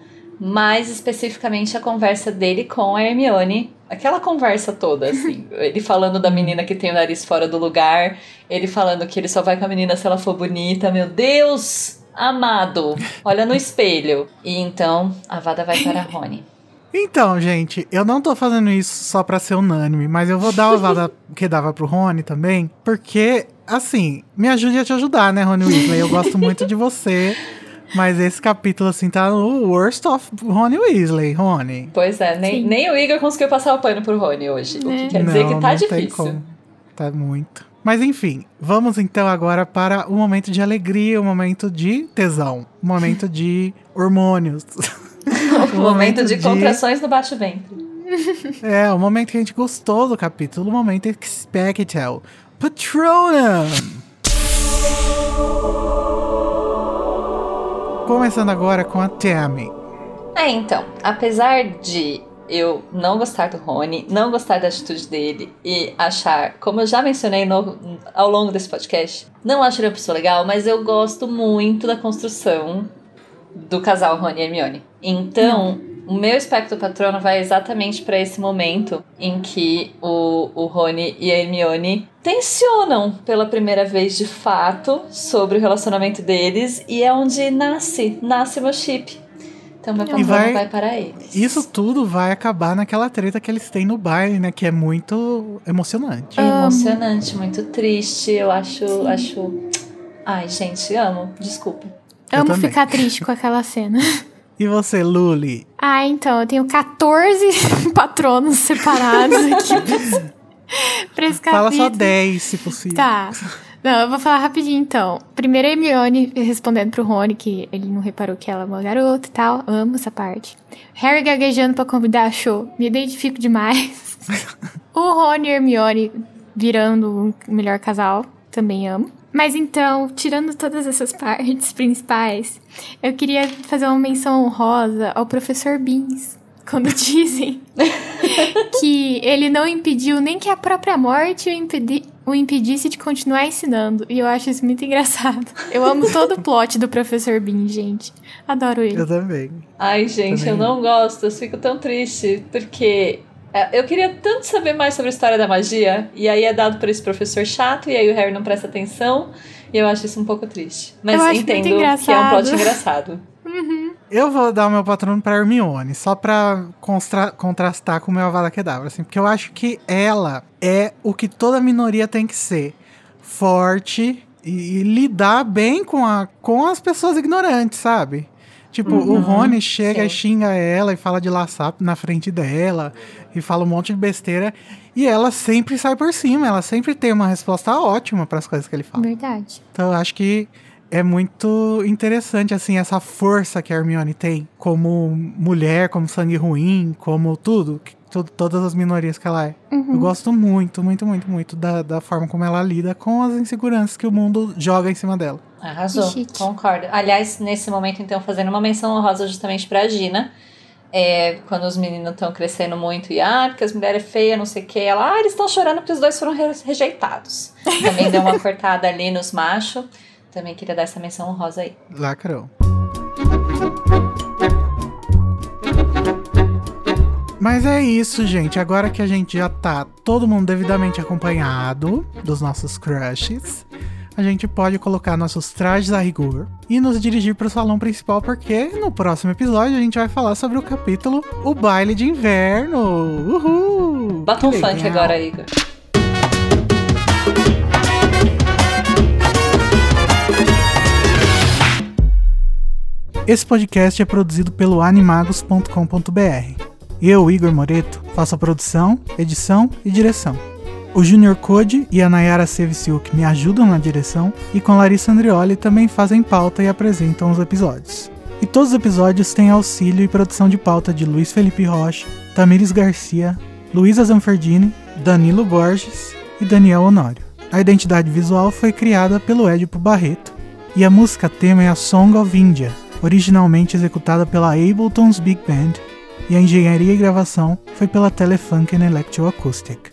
mais especificamente a conversa dele com a Hermione. Aquela conversa toda, assim. ele falando da menina que tem o nariz fora do lugar, ele falando que ele só vai com a menina se ela for bonita. Meu Deus! Amado! Olha no espelho. E então, a Avada vai para Rony. Então, gente, eu não tô fazendo isso só pra ser unânime, mas eu vou dar o Avada que dava pro Rony também, porque, assim, me ajude a te ajudar, né, Rony Weasley? Eu gosto muito de você, mas esse capítulo, assim, tá no worst of Rony Weasley, Rony. Pois é, nem, Sim. nem o Igor conseguiu passar o pano pro Rony hoje. O que Né? quer dizer que tá não Tem difícil. como. Tá muito. Mas enfim, vamos então agora para o momento de alegria, o momento de tesão, o momento de hormônios. O momento de contrações no baixo ventre. É, o momento que a gente gostou do capítulo, o momento expected. Patronum! Começando agora com a Tammy. É, então, apesar de eu não gostar do Rony, não gostar da atitude dele e achar, como eu já mencionei no- ao longo desse podcast, não acho ele uma pessoa legal, mas eu gosto muito da construção do casal Rony e Hermione. Então, o meu espectro patrono vai exatamente para esse momento em que o, o Rony e a Hermione tensionam pela primeira vez de fato sobre o relacionamento deles e é onde nasce, nasce meu chip. Então meu patrono vai- vai, para eles. Isso tudo vai acabar naquela treta que eles têm no baile, né? Que é muito emocionante. É emocionante, muito triste. Eu acho, acho. Ai, gente, amo. Desculpa. Eu Amo também. ficar triste com aquela cena. E você, Luli? Ah, então, eu tenho 14 patronos separados aqui pra esse capítulo. Fala só 10, se possível. Tá. Não, eu vou falar rapidinho então. Primeiro a Hermione respondendo pro Rony que ele não reparou que ela é uma garota e tal. Amo essa parte. Harry gaguejando pra convidar a show. Me identifico demais. o Rony e Hermione virando o melhor casal. Também amo. Mas então, tirando todas essas partes principais, eu queria fazer uma menção honrosa ao professor Beans. Quando dizem que ele não impediu nem que a própria morte o, impedi- o impedisse de continuar ensinando. E eu acho isso muito engraçado. Eu amo todo o plot do professor Bean, gente. Adoro ele. Eu também. Ai, gente, Também. eu não gosto. Eu fico tão triste. Porque eu queria tanto saber mais sobre a história da magia. E aí é dado por esse professor chato. E aí o Harry não presta atenção. E eu acho isso um pouco triste. Mas entendo que é um plot engraçado. Eu vou dar o meu patrono pra Hermione, só pra contrastar com o meu Avada Kedavra, assim, porque eu acho que ela é o que toda minoria tem que ser. Forte e, e lidar bem com, a, com as pessoas ignorantes, sabe? Tipo, o Rony chega e xinga ela e fala de laçar na frente dela e fala um monte de besteira. E ela sempre sai por cima, ela sempre tem uma resposta ótima para as coisas que ele fala. Verdade. Então eu acho que é muito interessante, assim, essa força que a Hermione tem como mulher, como sangue ruim, como tudo, que- tu- todas as minorias que ela é. Eu gosto muito, muito, muito, muito da, da forma como ela lida com as inseguranças que o mundo joga em cima dela. Arrasou, concordo. Aliás, nesse momento, então, fazendo uma menção honrosa justamente pra Gina. É, quando os meninos estão crescendo muito e, ah, porque as mulheres é feia, não sei o que. Ela, ah, eles estão chorando porque os dois foram re- rejeitados. Também deu uma cortada ali nos machos. Também queria dar essa menção honrosa aí. Lacrou. Mas é isso, gente. Agora que a gente já tá todo mundo devidamente acompanhado dos nossos crushes, a gente pode colocar nossos trajes a rigor e nos dirigir pro salão principal, porque no próximo episódio a gente vai falar sobre o capítulo O Baile de Inverno. Uhul! Bota um funk agora, Igor. Esse podcast é produzido pelo animagos.com.br. Eu, Igor Moreto, faço a produção, edição e direção. O Junior Code e a Nayara Seviciuk me ajudam na direção e com Larissa Andrioli também fazem pauta e apresentam os episódios. E todos os episódios têm auxílio e produção de pauta de Luiz Felipe Rocha, Tamires Garcia, Luísa Zanferdini, Danilo Borges e Daniel Honório. A identidade visual foi criada pelo Edipo Barreto e a música tema é a Song of India, originalmente executada pela Ableton's Big Band, e a engenharia e gravação foi pela Telefunken Electroacoustic.